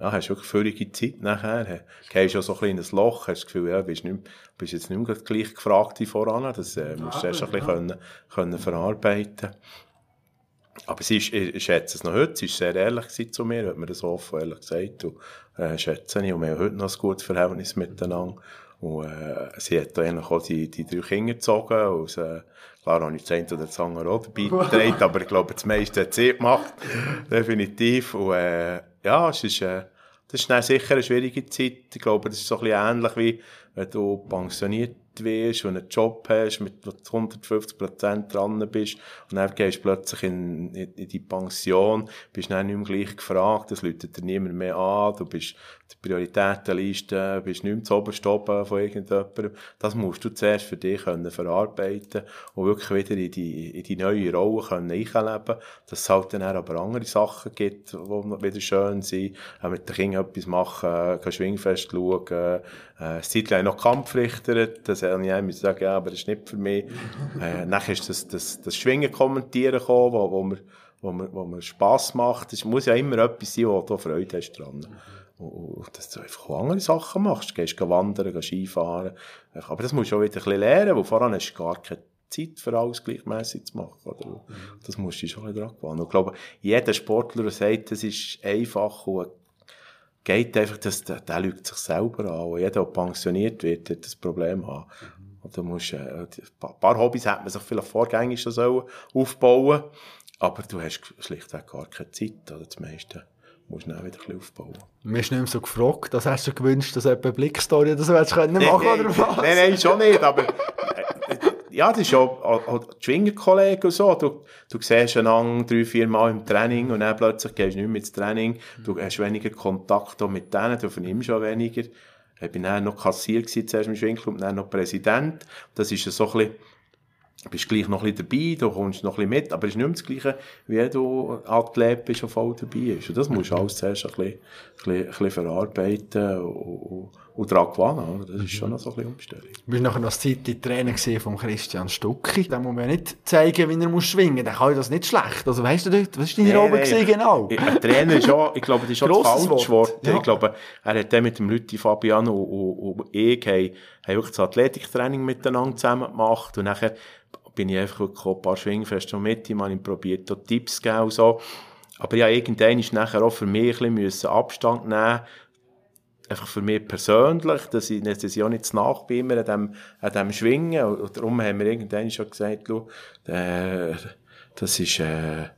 ja, hast wirklich völlige Zeit nachher. Du gehst schon so ein kleines Loch, hast das Gefühl, ja, bist, nicht, bist jetzt nicht mehr gleich gefragt wie voran. Das äh, musst du erst ein bisschen können, können verarbeiten. Aber sie ist, ich schätze es noch heute, sie war sehr ehrlich zu mir, hat mir das offen ehrlich gesagt. Und, äh, schätze ich. Und wir haben heute noch ein gutes Verhältnis miteinander. Und, äh, sie hat eigentlich auch die, die drei Kinder gezogen. Und, äh, klar habe ich das eine oder das andere auch dabei getragen, aber ich glaube, das meiste hat sie gemacht. Definitiv. Und, äh, ja, es ist, äh, das ist sicher eine schwierige Zeit. Ich glaube, das ist so ein bisschen ähnlich wie, wenn du pensioniert wirst und einen Job hast, mit 150% dran bist und dann gehst du plötzlich in, in, in die Pension, bist dann nicht mehr gleich gefragt, das läutet dir niemand mehr an, du bist die Prioritätenliste, bist nicht mehr zu oben von irgendjemandem. Das musst du zuerst für dich können verarbeiten und wirklich wieder in die, in die neue Rolle können einleben dass es halt dann aber andere Sachen gibt, die wieder schön sind, mit den Kindern etwas machen, Schwingfest schauen, äh, Zeit lang noch Kampfrichter, das habe ich einmal sagen, ja, aber das ist nicht für mich. äh, nachher ist das, das, das Schwingen kommentieren gekommen, wo, wo mir, wo mir, wo mir Spass macht. Es muss ja immer etwas sein, wo du Freude hast dran. Und dass du einfach auch andere Sachen machst. Du gehst wandern, gehst Skifahren. Aber das musst du auch wieder ein bisschen lernen, weil voran hast du gar keine Zeit für alles gleichmäßig zu machen. Oder? Das musst du schon dran gewöhnen. Und ich glaube, jeder Sportler, sagt, das ist einfach und geht einfach, dass, der, der lügt sich selber an. Und jeder, der pensioniert wird, hat das Problem haben. Mhm. Und du musst, äh, ein paar Hobbys hat man sich vielleicht vorgängig schon so aufbauen aber du hast schlichtweg gar keine Zeit, oder das meiste musst du dann wieder ein aufbauen. Mir ist nicht mehr so gefragt, das hast du gewünscht, dass du eine Blickstory oder so hättest können machen nee, oder was? Nein, nein, schon nicht, aber ja, das ist auch, auch, auch die Schwingerkollegen und so. Du, du siehst einander drei, vier Mal im Training und dann plötzlich gehst du nicht mehr ins Training. Du hast weniger Kontakt mit denen, du vernimmst schon weniger. Ich bin dann noch Kassier gewesen, zuerst im Schwingclub, dann noch Präsident. Das ist so ein bisschen, bist gleich noch ein dabei, du kommst noch ein bisschen mit, aber es ist nicht mehr das Gleiche, wie du Athlet bist und voll dabei bist. Und das musst du alles zuerst ein bisschen, ein bisschen, ein bisschen verarbeiten und, und daran gewonnen. Das ist schon noch so ein bisschen Umstellung. Du bist nachher noch Zeit Trainer von Christian Stucki. Da muss man ja nicht zeigen, wie er muss schwingen muss. Der kann das nicht schlecht. Also weißt du was ist deine nee, Rolle nee, genau? Ein Trainer ist auch, ich glaube, das ist schon das falsche Wort. Ja. Ich glaube, er hat dann mit dem Lütti Fabiano und, und ich haben, haben wirklich das Athletiktraining miteinander zusammen gemacht und nachher bin ich einfach wirklich ein paar Schwingfeste mit ihm, habe ihm probiert, Tipps zu geben und so. Aber ja, irgendwann ist nachher auch für mich ein bisschen Abstand nehmen einfach für mich persönlich, dass ich, dass ich auch nicht zu nach bin immer an dem, an dem Schwingen. Und darum haben wir irgendwann schon gesagt, du, der, das ist, äh,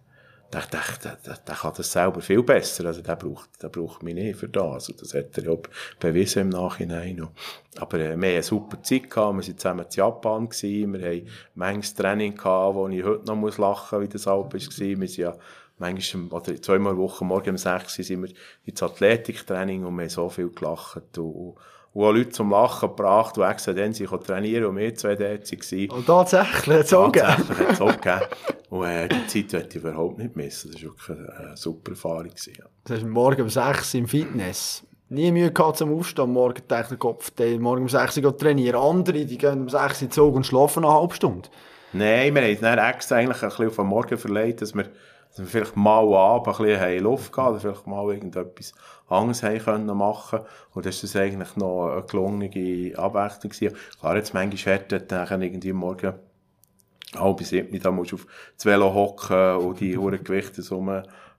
der, der, der, der kann das selber viel besser. Also der braucht, der braucht mich nicht für das. Und das hat er ja bewiesen im Nachhinein noch. Aber äh, wir haben eine super Zeit gehabt. Wir waren zusammen in Japan. Gewesen. Wir haben manches Training gehabt, wo ich heute noch lachen muss, wie das auch war. Wir sind ja manchmal, oder zweimal in Woche, morgen um 6 Uhr sind wir ins Athletiktraining und wir haben so viel gelacht und, und auch Leute zum Lachen gebracht, die extra dann sich trainieren und wir zwei dort waren. Und tatsächlich hat es auch gegeben. Tatsächlich hat es auch gegeben. Und äh, die Zeit möchte ich überhaupt nicht missen. Das war wirklich eine super Erfahrung. Ja. Das heißt, morgen um 6 Uhr im Fitness. Nie Mühe gehabt zum Aufstehen, morgen denkt der Kopf, der morgen um 6 Uhr trainieren. Andere, die gehen um 6 Uhr in den Zug und schlafen eine halbe Stunde. Nein, wir haben es dann extra eigentlich ein bisschen auf den Morgen verlegt, dass wir dass wir vielleicht mal ab ein bisschen Luft gehabt oder vielleicht mal irgendetwas anderes haben können machen und das ist das eigentlich noch eine gelungene Abwechslung gewesen. Klar, jetzt manchmal hätte dann irgendwie morgen halb sieben, da musst du auf das Velo hocken und die hohen Gewichte so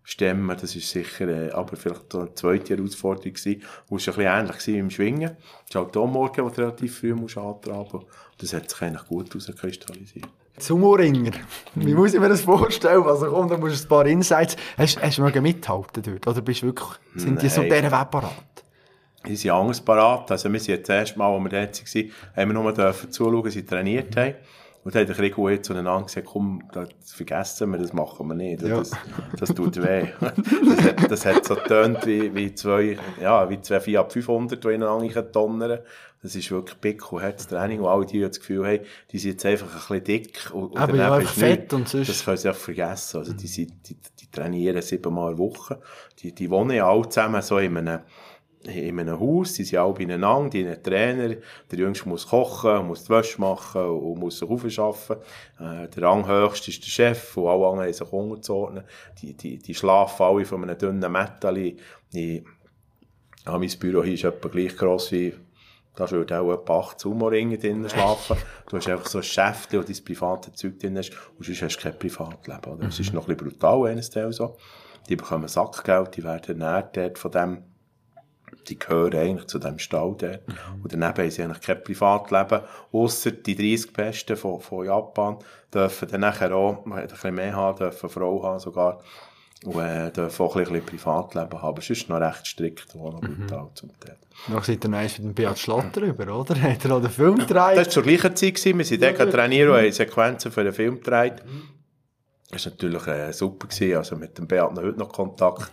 stemmen, das ist sicher, äh, aber vielleicht eine zweite Herausforderung gewesen, wo es ein bisschen ähnlich war im Schwingen. Es ist halt auch morgen, wo du relativ früh musst antraben musst. Das hat sich eigentlich gut herauskristallisiert. Zumoringer. Wie muss ich mir das vorstellen? Also komm, da musst du ein paar Insights. Hast, hast du mal mithalten dort? Oder bist wirklich, sind Nein. die so dieser Weg parat? Die sind anders parat. Also wir sind jetzt das erste Mal, als wir dort waren, haben wir nur dürfen zuschauen, sie trainiert haben. Und dann hat der Rico jetzt zueinander gesagt, komm, das vergessen wir, das machen wir nicht. Ja. Das, das tut weh. Das hat, das hat so getönt wie, wie zwei, ja, wie zwei Fiat 500, die ineinander donnern das ist wirklich Pick und hartes Training, und alle die das Gefühl haben, die sind jetzt einfach ein bisschen dick. Und, Aber ja, einfach fett nicht, und sonst. Das können sie auch vergessen. Also, die, sind, die, die trainieren siebenmal in der Woche. Die, die wohnen ja alle zusammen so in einem, in einem Haus, die sind alle beieinander, die haben Trainer, der Jüngste muss kochen, muss die Wäsche machen und muss sich aufschaffen. Äh, der Ranghöchste ist der Chef und alle anderen haben sich unterzuordnen. Die, die, die schlafen alle von einem dünnen Metalli. Ja, mein Büro hier ist etwa gleich gross wie da würde auch etwa acht Sumo-Ringe drinnen schlafen. Du hast einfach so ein Schäftchen, wo dein private Zeug drin hast, und sonst hast du kein Privatleben, oder? Das ist noch ein bisschen brutal, eines Teil so. Die bekommen Sackgeld, die werden ernährt dort von dem, die gehören eigentlich zu dem Stall dort. Mhm. Und daneben haben sie eigentlich kein Privatleben, ausser die 30 Besten von, von Japan dürfen dann nachher auch, ein bisschen mehr haben, dürfen Frau haben sogar. Und äh, darf auch ein bisschen Privatleben haben. Aber es ist noch recht strikt, wo noch brutal zum Teil. Noch seid ihr noch eins mit dem Beat Schlatter über, oder? Hat er auch den Film gedreht? Das war zur gleichen Zeit. Gewesen. Wir sind Ja, dort gut. trainieren und haben Sequenzen für den Film gedreht. Das war natürlich äh, super. Gewesen. Also mit dem Beat noch heute noch Kontakt.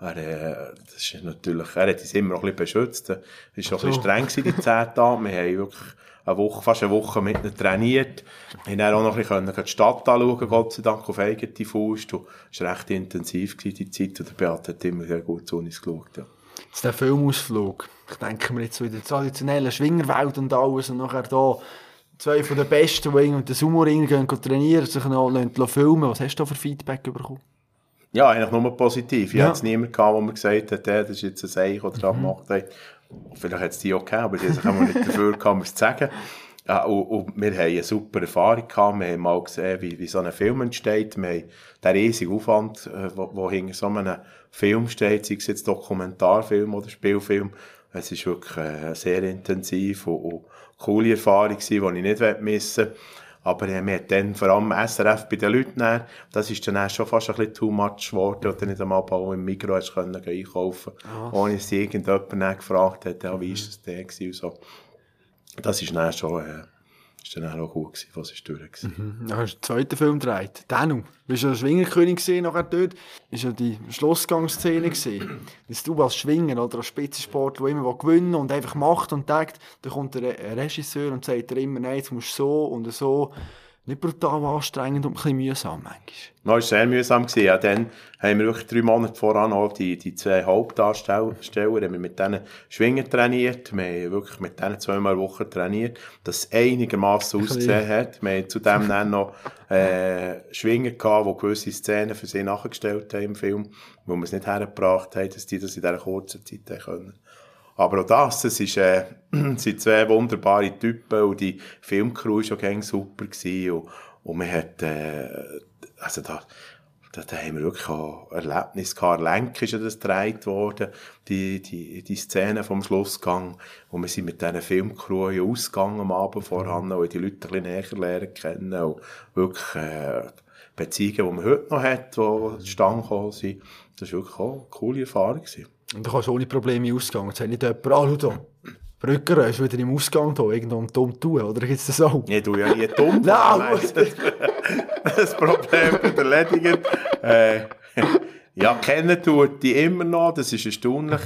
Er, äh, das ist natürlich, er hat uns immer noch ein bisschen beschützt. Er war auch ein bisschen So. streng gewesen, die zehn Tage. Wir haben wirklich eine Woche, fast eine Woche mit ihm trainiert. Haben dann auch noch ein bisschen die Stadt anschauen, Gott sei Dank, auf eigene Faust. Und Es war recht intensiv die Zeit. Und der Beat hat immer sehr gut zu uns geschaut. Ja. Jetzt der Filmausflug. Ich denke mir jetzt so in der traditionellen Schwingerwelt und alles und nachher da zwei von den Besten, die irgendwie den Sumo-Ring gehen, gehen trainieren, sich noch filmen. Was hast du da für Feedback bekommen? Ja, eigentlich nur positiv. Ich Ja. hatte es niemand gehabt, der mir gesagt hat, hey, das ist jetzt ein Seich, oder da gemacht hat. Vielleicht hat es die auch gegeben, aber die haben auch nicht dafür gehabt, mir zu sagen. Ja, und, und wir haben eine super Erfahrung gehabt. Wir haben mal gesehen, wie, wie so ein Film entsteht. Wir haben den riesigen Aufwand, äh, wo, wo hinter so einem Film steht, sei es jetzt Dokumentarfilm oder Spielfilm. Es ist wirklich äh, sehr intensiv und, und coole Erfahrung gewesen, die ich nicht missen will. Aber äh, mir hat dann vor allem SRF bei den Leuten, dann, das ist dann schon fast ein bisschen too much geworden, und dann nicht einmal auch im Mikro hast können einkaufen, ohne dass irgendjemand gefragt hat, ja, wie ist das denn und so. Das ist dann schon, äh, ist dann auch gut gewesen, was ist durch gewesen. Dann hast du den zweiten Film gedreht. Danu, du bist ja der Schwingerkönig gesehen, nachher dort. Ist ja die Schlossgangszene gesehen. Dass du als Schwinger oder als Spitzensport, der immer gewinnen und einfach macht und denkt, dann kommt der Re- Regisseur und sagt dir immer, nein, jetzt musst du so und so. Nicht brutal anstrengend und ein bisschen mühsam manchmal. Ja, es war sehr mühsam. Gewesen. Ja, dann haben wir wirklich drei Monate voran noch die, die zwei Hauptdarsteller haben wir mit denen Schwingen trainiert. Wir haben wirklich mit denen zweimal pro Woche trainiert, dass es einigermaßen ausgesehen hat. Wir haben zudem dann noch äh, Schwinger gehabt, die gewisse Szenen für sie nachgestellt haben im Film, wo wir es nicht hergebracht haben, dass die das in dieser kurzen Zeit können. Aber auch das, es ist, äh, sind zwei wunderbare Typen und die Filmcrew war schon super gewesen und, und man hat, äh, also da, da, da haben wir wirklich auch Erlebnis gehabt. Lenk ist ja das gedreht worden, die, die, die Szene vom Schlussgang, wo wir sind mit diesen Filmcrew ausgegangen am Abend voran und die Leute ein bisschen näher lernen kennen und wirklich, äh, Beziehungen, die man heute noch hat, die zustande gekommen sind. Das war wirklich auch eine coole Erfahrung. Gewesen. Und du kannst ohne Probleme ausgehen. Jetzt hat nicht jemand, ah, schau Brücker ist wieder im Ausgang da, irgendwo dumm tun, oder gibt es das auch? Ich tue ja nie dumm. Nein, das, das Problem wird erledigt. Äh, ja, kennen tut die immer noch, das ist erstaunlich.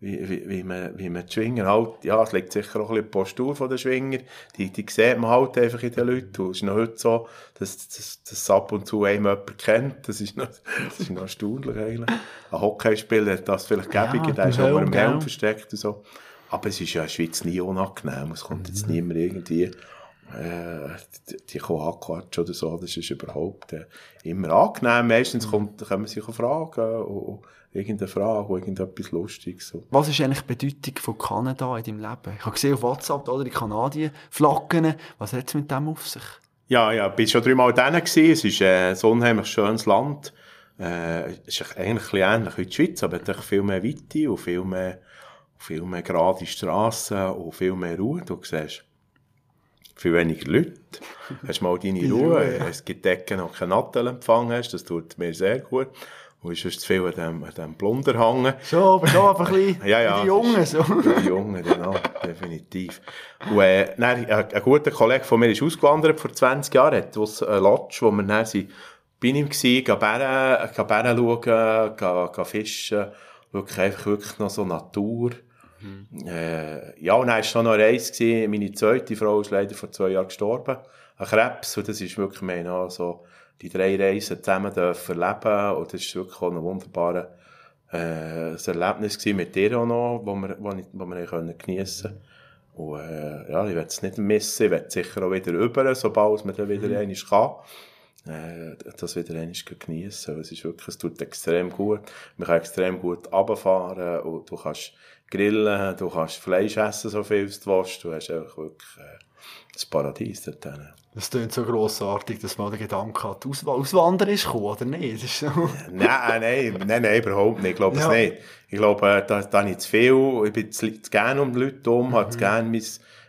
Wie, wie, wie, man, wie man die Schwinger halt, ja, es liegt sicher auch ein bisschen der Postur den Schwinger, die, die sieht man halt einfach in den Leuten. Und es ist noch heute so, dass, dass, dass ab und zu einem jemand kennt. Das ist noch, das ist noch erstaunlich eigentlich. Ein Hockeyspieler hat das vielleicht gäbiger, der ist auch im Helm gell? versteckt und so. Aber es ist ja in der Schweiz nie unangenehm. Es kommt jetzt niemand irgendwie, äh, die, die kommen anquatschen oder so. Das ist überhaupt äh, immer angenehm. Meistens kommt, können man sich fragen, und irgendeine Frage, und irgendetwas Lustiges. So. Was ist eigentlich die Bedeutung von Kanada in deinem Leben? Ich habe gesehen auf WhatsApp, oder, die Kanadier Flaggen. Was hat es mit dem auf sich? Ja, ja, ich war schon dreimal da. Es ist äh, ein unheimlich schönes Land. Äh, es ist eigentlich ein bisschen ähnlich wie die Schweiz, aber hat viel mehr Weite und viel mehr, viel mehr gerade Strassen und viel mehr Ruhe. Du siehst viel weniger Leute. Hast mal deine Die Ruhe. Ruhe, ja. Es gibt Ecken, wo du keinen Nattelempfang hast. Das tut mir sehr gut. Und ist sonst viel an dem, an dem Plunder hängen. Schon, aber schon einfach ein bisschen Ja, ja. die Jungen. So. Die Jungen, genau, definitiv. Und, äh, dann, ein, ein guter Kollege von mir ist ausgewandert vor 20 Jahren, hat aus äh, Lodge, wo wir dann sind, bei ihm gsi, gehen Bären, gehen Bären schauen, gehen, gehen fischen, wirklich einfach wirklich noch so Natur. Äh, ja, und dann war schon noch eine Reise. Gewesen. Meine zweite Frau ist leider vor zwei Jahren gestorben. An Krebs. Und das ist wirklich mehr noch so, die drei Reisen zusammen dürfen erleben. Und das ist wirklich auch ein wunderbares äh, Erlebnis mit dir auch noch, wo wir, wo ich, wo wir können geniessen Und äh, ja, ich werde es nicht missen. Ich werde sicher auch wieder rüber, sobald man dann wieder mhm. einmal kann. Äh, das wieder einmal geniessen. Es ist wirklich, es tut extrem gut. Man kann extrem gut runterfahren und du kannst grillen, du kannst Fleisch essen, so viel du willst. Du hast einfach wirklich äh, das Paradies dort drin. Das klingt so grossartig, dass man den Gedanken hat, Aus Auswandern ist gekommen, oder nicht? Das ist so. nein, nein, nein, nein, überhaupt nicht. Ich glaube Ja. es nicht. Ich glaube, äh, da, da habe ich zu viel, ich bin zu, zu gerne um die Leute um, habe zu gerne mein,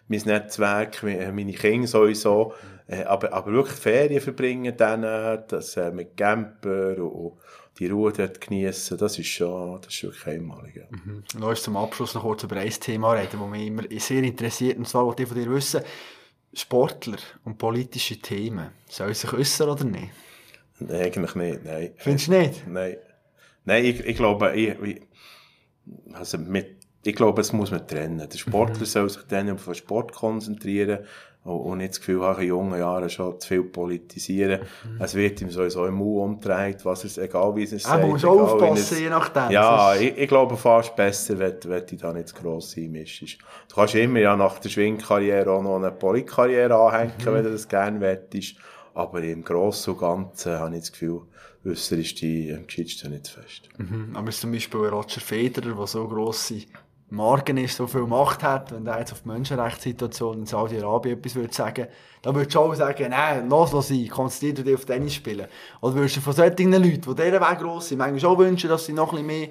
mein Netzwerk, mi- meine Kinder sowieso. Äh, aber, aber wirklich Ferien verbringen dann, das äh, mit Camper und, die Ruhe dort genießen, das ist schon, das ist wirklich einmalig. Ja. Mhm. Noch ist zum Abschluss noch kurz über ein Thema reden, das mich immer sehr interessiert, und zwar wollte ich von dir wissen, Sportler und politische Themen, sollen sich äußern oder nicht? Nein, eigentlich nicht, nein. Findest du nicht? Nein. Nein, ich, ich glaube, ich, ich, also mit, ich glaube, es muss man trennen. Der Sportler mhm. soll sich dann auf den Sport konzentrieren und nicht das Gefühl haben, in jungen Jahren schon zu viel politisieren. Mhm. Es wird ihm sowieso im Mund umgedreht, was es, egal wie es sagt. Man muss aufpassen, je nachdem. Ja, ich, ich, glaube fast besser, wenn, wenn du da nicht zu gross einmischst. Du kannst immer ja nach der Schwingkarriere auch noch eine Politkarriere anhängen, mhm. wenn du das gerne wettest. Aber im Großen und Ganzen habe ich das Gefühl, äußer ist die am gescheitsten nicht fest. Mhm. Aber zum Beispiel Roger Federer, der so grosse Marken ist, so viel Macht hat, wenn er jetzt auf die Menschenrechtssituation in Saudi-Arabien etwas würde sagen, dann würdest du auch sagen, nein, lass los sein, konzentriere dich auf Tennis spielen. Oder würdest du von solchen Leuten, die dieser Weg gross sind, manchmal auch wünschen, dass sie noch ein bisschen mehr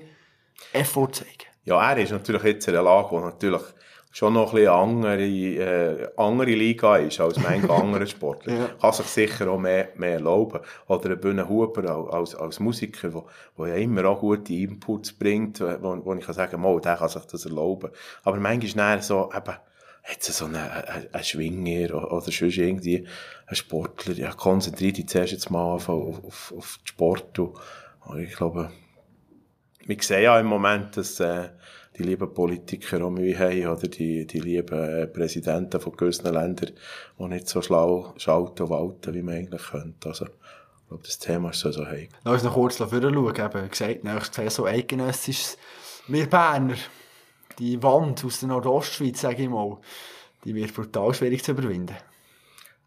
Effort zeigen? Ja, er ist natürlich jetzt in einer Lage, wo natürlich schon noch ein bisschen andere, äh, andere Liga ist als manche andere Sportler. ja. Kann sich sicher auch mehr, mehr erlauben. Oder ein Bühne Huber als, als Musiker, der, der ja immer auch gute Inputs bringt, wo, wo ich kann sagen, mal, der kann sich das erlauben. Aber manchmal ist so, eben, jetzt so ein, ein, ein Schwinger oder sonst irgendwie ein Sportler, ja, konzentriert dich zuerst jetzt mal auf, auf, auf den Sport. Und, ich glaube, wir sehen ja im Moment, dass, äh, die lieben Politiker auch Mühe haben oder die, die lieben äh, Präsidenten von gewissen Ländern, die nicht so schlau schalten und walten, wie man eigentlich könnte. Also, ich glaube, das Thema ist so, so heikel. Lass uns noch kurz schauen. Eben, gesagt, nächstes Saison eidgenössisch wir Berner, die Wand aus der Nordostschweiz, sage ich mal, die wird brutal schwierig zu überwinden.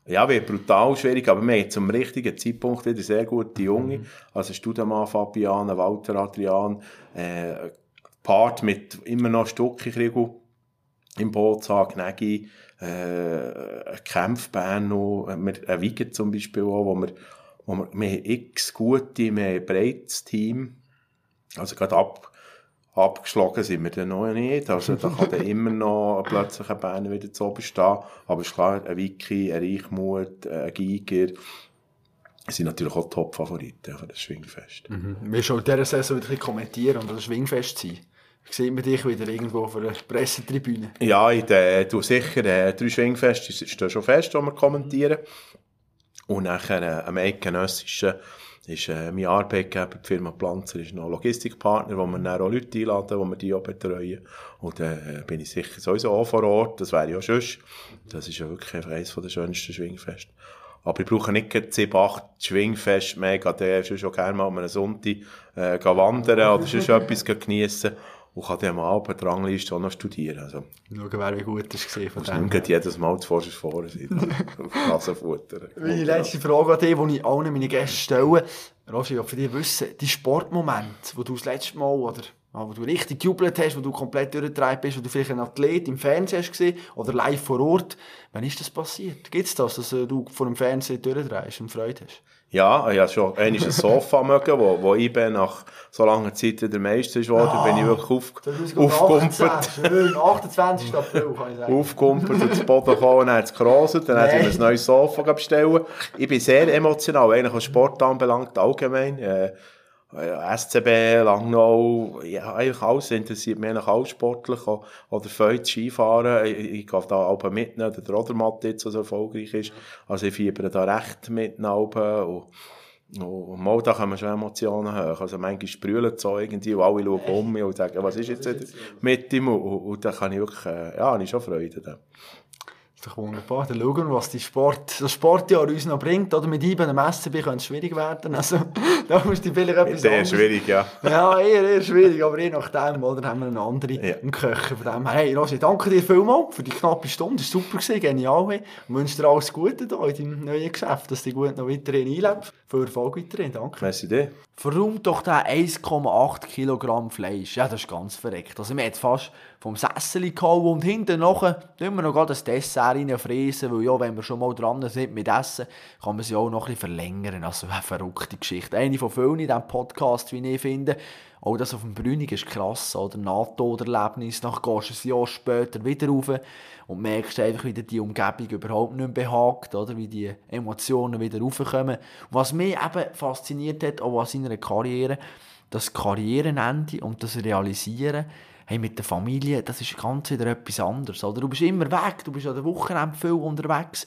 Ja, wird brutal schwierig, aber wir haben zum richtigen Zeitpunkt wieder sehr gute Junge. Mhm. Also Studemann, Fabian, Walter Adrian, äh, Part mit immer noch Stucki-Kriegel im Boot haben, Gnägi, äh, Kämpfbahn noch, ein Wiegen zum Beispiel auch, wo wir, wo wir, wir haben x gute, wir haben ein breites Team, also gerade ab, abgeschlagen sind wir dann noch nicht, also da kann dann immer noch plötzlich ein Bern wieder zu oben stehen, aber es ist klar, ein Wiki, ein Reichmut, ein Giger, sind natürlich auch Top-Favoriten für das Schwingfest. Mhm. Wir schon in dieser Saison wieder kommentieren und das Schwingfest sein. Sieht man dich wieder irgendwo auf einer Pressetribüne? Ja, ich äh, du sicher, äh, drei Schwingfest ist, ist schon fest, wo wir kommentieren. Und nachher äh, am Eidgenössischen ist äh, mein Arbeitgeber, die Firma Planzer, ist noch Logistikpartner, wo wir dann auch Leute einladen, wo wir die auch betreuen. Und dann äh, bin ich sicher sowieso auch vor Ort, das wäre ja schon. Das ist ja wirklich eines der schönsten Schwingfeste. Aber ich brauche nicht 7, 8 Schwingfest mehr, gehe schon gerne mal einem Sonntag äh, wandern oder sonst etwas geniessen und kann dann am Abend die Rangliste auch noch studieren. Also, Schauen, wer wie gut es war von dem. nicht jedes Mal zuvorst vorne sein, auf Nasenfutter. Meine letzte Frage an dich, die ich allen meine Gästen stelle. Roger, ich will von dir wissen, die Sportmomente, wo du das letzte Mal, oder wo du richtig gejubelt hast, wo du komplett durchgetragen bist, wo du vielleicht ein Athlet im Fernsehen hast gesehen oder live vor Ort, wann ist das passiert? Gibt es das, dass du vor dem Fernsehen durchdrehst und Freude hast? Ja, ich habe schon einmal ein Sofa mögen, wo, wo ich bin nach so langer Zeit der Meister geworden, ja, bin ich wirklich auf, aufgekumpelt. Schön, 28. April kann ich sagen. Aufgekumpelt und zu Boden gekommen dann hat es gerostet, dann hat ich ein neues Sofa bestellen. Ich bin sehr emotional, eigentlich was Sport anbelangt, allgemein. Äh, SCB, Langnau, ja, eigentlich alles interessiert mich eigentlich alles sportlich, oder Feuz, Skifahren, ich, ich gehe da auch mitnehmen, der Rodermatt jetzt so erfolgreich ist, also ich fiebere da recht mit und, und mal da kommen schon Emotionen hoch, also manchmal sprühen so irgendwie und alle schauen um mich und sagen, was ist jetzt mit ihm und, und da kann ich wirklich, äh, ja, habe ich schon Freude. Da. Ist doch wunderbar. Dann schauen wir, was die Sport, das Sportjahr uns noch bringt. Oder mit IBE am SCB könnte es schwierig werden. Also, da musst du vielleicht etwas Sehr schwierig, ja. Ja, eher, eher schwierig. Aber je nachdem, oder, haben wir eine andere ja. im Köchen. Von dem hey, Rosi, danke dir vielmals für die knappe Stunde. Das war super, gewesen, genial. Ich wünsche dir alles Gute hier in deinem neuen Geschäft, dass du gut noch weiterhin einlebst. Viel Erfolg weiterhin. Danke. Merci dir. Verräumt doch den 1,8 Kilogramm Fleisch. Ja, das ist ganz verreckt. Also, wir haben fast vom Sessel gehauen und hinten nachher tun wir noch das Dessert reinfräsen, weil ja, wenn wir schon mal dran sind mit Essen, kann man sie auch noch ein bisschen verlängern. Also eine verrückte Geschichte. Eine von vielen in diesem Podcast, wie ich finde. Auch das auf dem Brünig ist krass, oder? NATO-Erlebnis, nach gehst du ein Jahr später wieder rauf und merkst einfach, wie die Umgebung überhaupt nicht mehr behagt, oder? Wie die Emotionen wieder raufkommen. Was mich eben fasziniert hat, auch an seiner Karriere, das Karrierenende und das Realisieren, hey, mit der Familie, das ist ganz wieder etwas anderes. Oder du bist immer weg, du bist an der Wochenende viel unterwegs.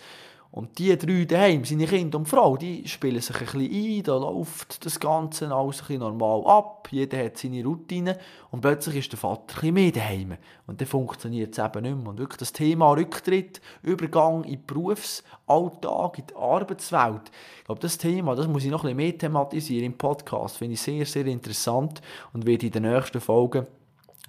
Und die drei daheim, seine Kinder und Frau, die spielen sich ein bisschen ein, da läuft das Ganze alles ein bisschen normal ab, jeder hat seine Routine und plötzlich ist der Vater ein bisschen mehr daheim. Und dann funktioniert es eben nicht mehr. Und wirklich das Thema Rücktritt, Übergang in den Berufsalltag, in die Arbeitswelt, ich glaube, das Thema, das muss ich noch ein bisschen mehr thematisieren im Podcast, finde ich sehr, sehr interessant und werde in den nächsten Folgen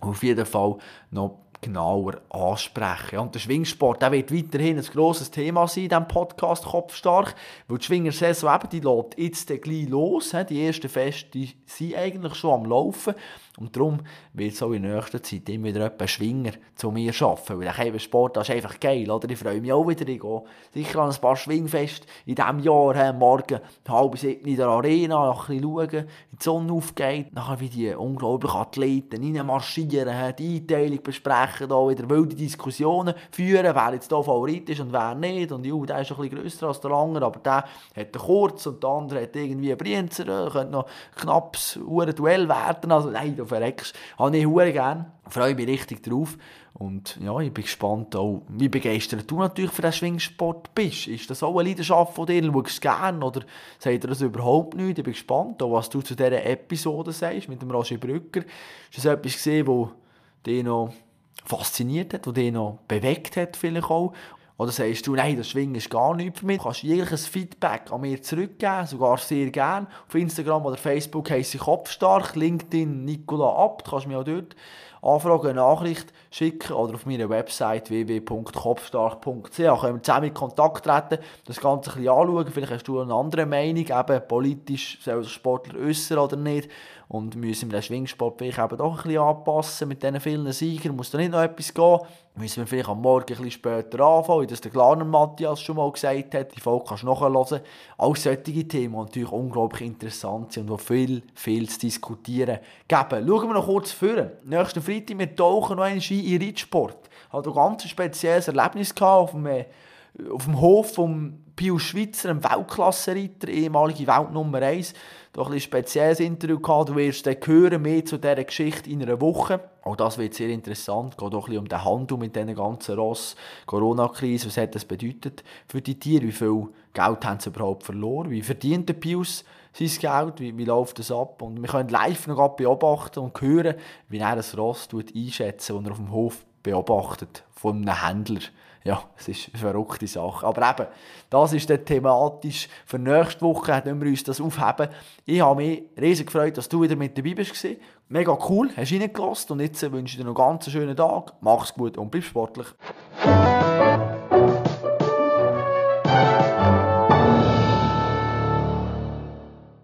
auf jeden Fall noch genauer ansprechen. Und der Schwingsport der wird weiterhin ein grosses Thema sein in diesem Podcast Kopfstark, weil die Schwingersaison eben, die lädt jetzt gleich los. Die ersten Feste sind eigentlich schon am Laufen. Und darum wird es auch in nächster Zeit immer wieder jemand Schwinger zu mir arbeiten. Weil der Sport das ist einfach geil, oder? Ich freue mich auch wieder. Ich gehe sicher an ein paar Schwingfest in diesem Jahr. He, morgen halb sieben in der Arena, noch ein bisschen schauen, wie die Sonne aufgeht. Nachher wie die unglaublichen Athleten reinmarschieren, die Einteilung besprechen, da wieder wilde Diskussionen führen, wer jetzt hier Favorit ist und wer nicht. Und ja, der ist ein bisschen grösser als der andere, aber der hat einen kurz und der andere hat irgendwie einen Brienzer, könnte noch knappes Duell werden. Also nein, du verreckst. Habe ich sehr gerne. Freue mich richtig drauf. Und ja, ich bin gespannt auch, wie begeistert du natürlich für den Schwingsport bist. Ist das auch eine Leidenschaft von dir? Schaust du gerne oder sagt dir das überhaupt nicht? Ich bin gespannt, auch was du zu dieser Episode sagst mit dem Roger Brücker. Ist das etwas gesehen, das dich noch fasziniert hat, das dich noch bewegt hat vielleicht auch? Oder sagst du, nein, das Schwingen ist gar nichts für mich. Du kannst jegliches Feedback an mir zurückgeben, sogar sehr gerne. Auf Instagram oder Facebook heisse ich Kopfstark, LinkedIn Nicola Abt, kannst mich auch dort anfragen, eine Nachricht schicken oder auf meiner Website www.kopfstark.ch können wir zusammen in Kontakt treten, das Ganze ein bisschen anschauen. Vielleicht hast du eine andere Meinung, eben politisch soll sich Sportler äußern oder nicht. Und müssen wir den Schwingsport vielleicht eben doch ein bisschen anpassen mit diesen vielen Siegern. Muss da nicht noch etwas gehen? Müssen wir vielleicht am Morgen ein bisschen später anfangen, wie das der Glarner Matthias schon mal gesagt hat. Die Folge kannst du nachhören. All solche Themen, die natürlich unglaublich interessant sind und die viel, viel zu diskutieren geben. Schauen wir noch kurz vor. Nächsten Freitag, wir tauchen noch Ski in Reitsport. Hatte ein ganz spezielles Erlebnis auf dem, äh, auf dem Hof vom Pius Schweizer, einem Weltklassenreiter, ehemalige Weltnummer 1. Da ein spezielles Interview gehabt. Du wirst dann hören, mehr zu dieser Geschichte in einer Woche. Auch das wird sehr interessant. Es geht auch ein bisschen um den Handel mit diesen ganzen Ross, Corona-Krise. Was hat das bedeutet für die Tiere? Wie viel Geld haben sie überhaupt verloren? Wie verdient der Pius sein Geld? Wie, wie läuft das ab? Und wir können live noch beobachten und hören, wie er das Ross einschätzen, das er auf dem Hof beobachtet von einem Händler ja, es ist eine verrückte Sache. Aber eben, das ist dann thematisch für nächste Woche, können wir uns das aufheben. Ich habe mich riesig gefreut, dass du wieder mit dabei bist. Mega cool, hast reingelassen und jetzt wünsche ich dir noch einen ganz schönen Tag. Mach's gut und bleib sportlich.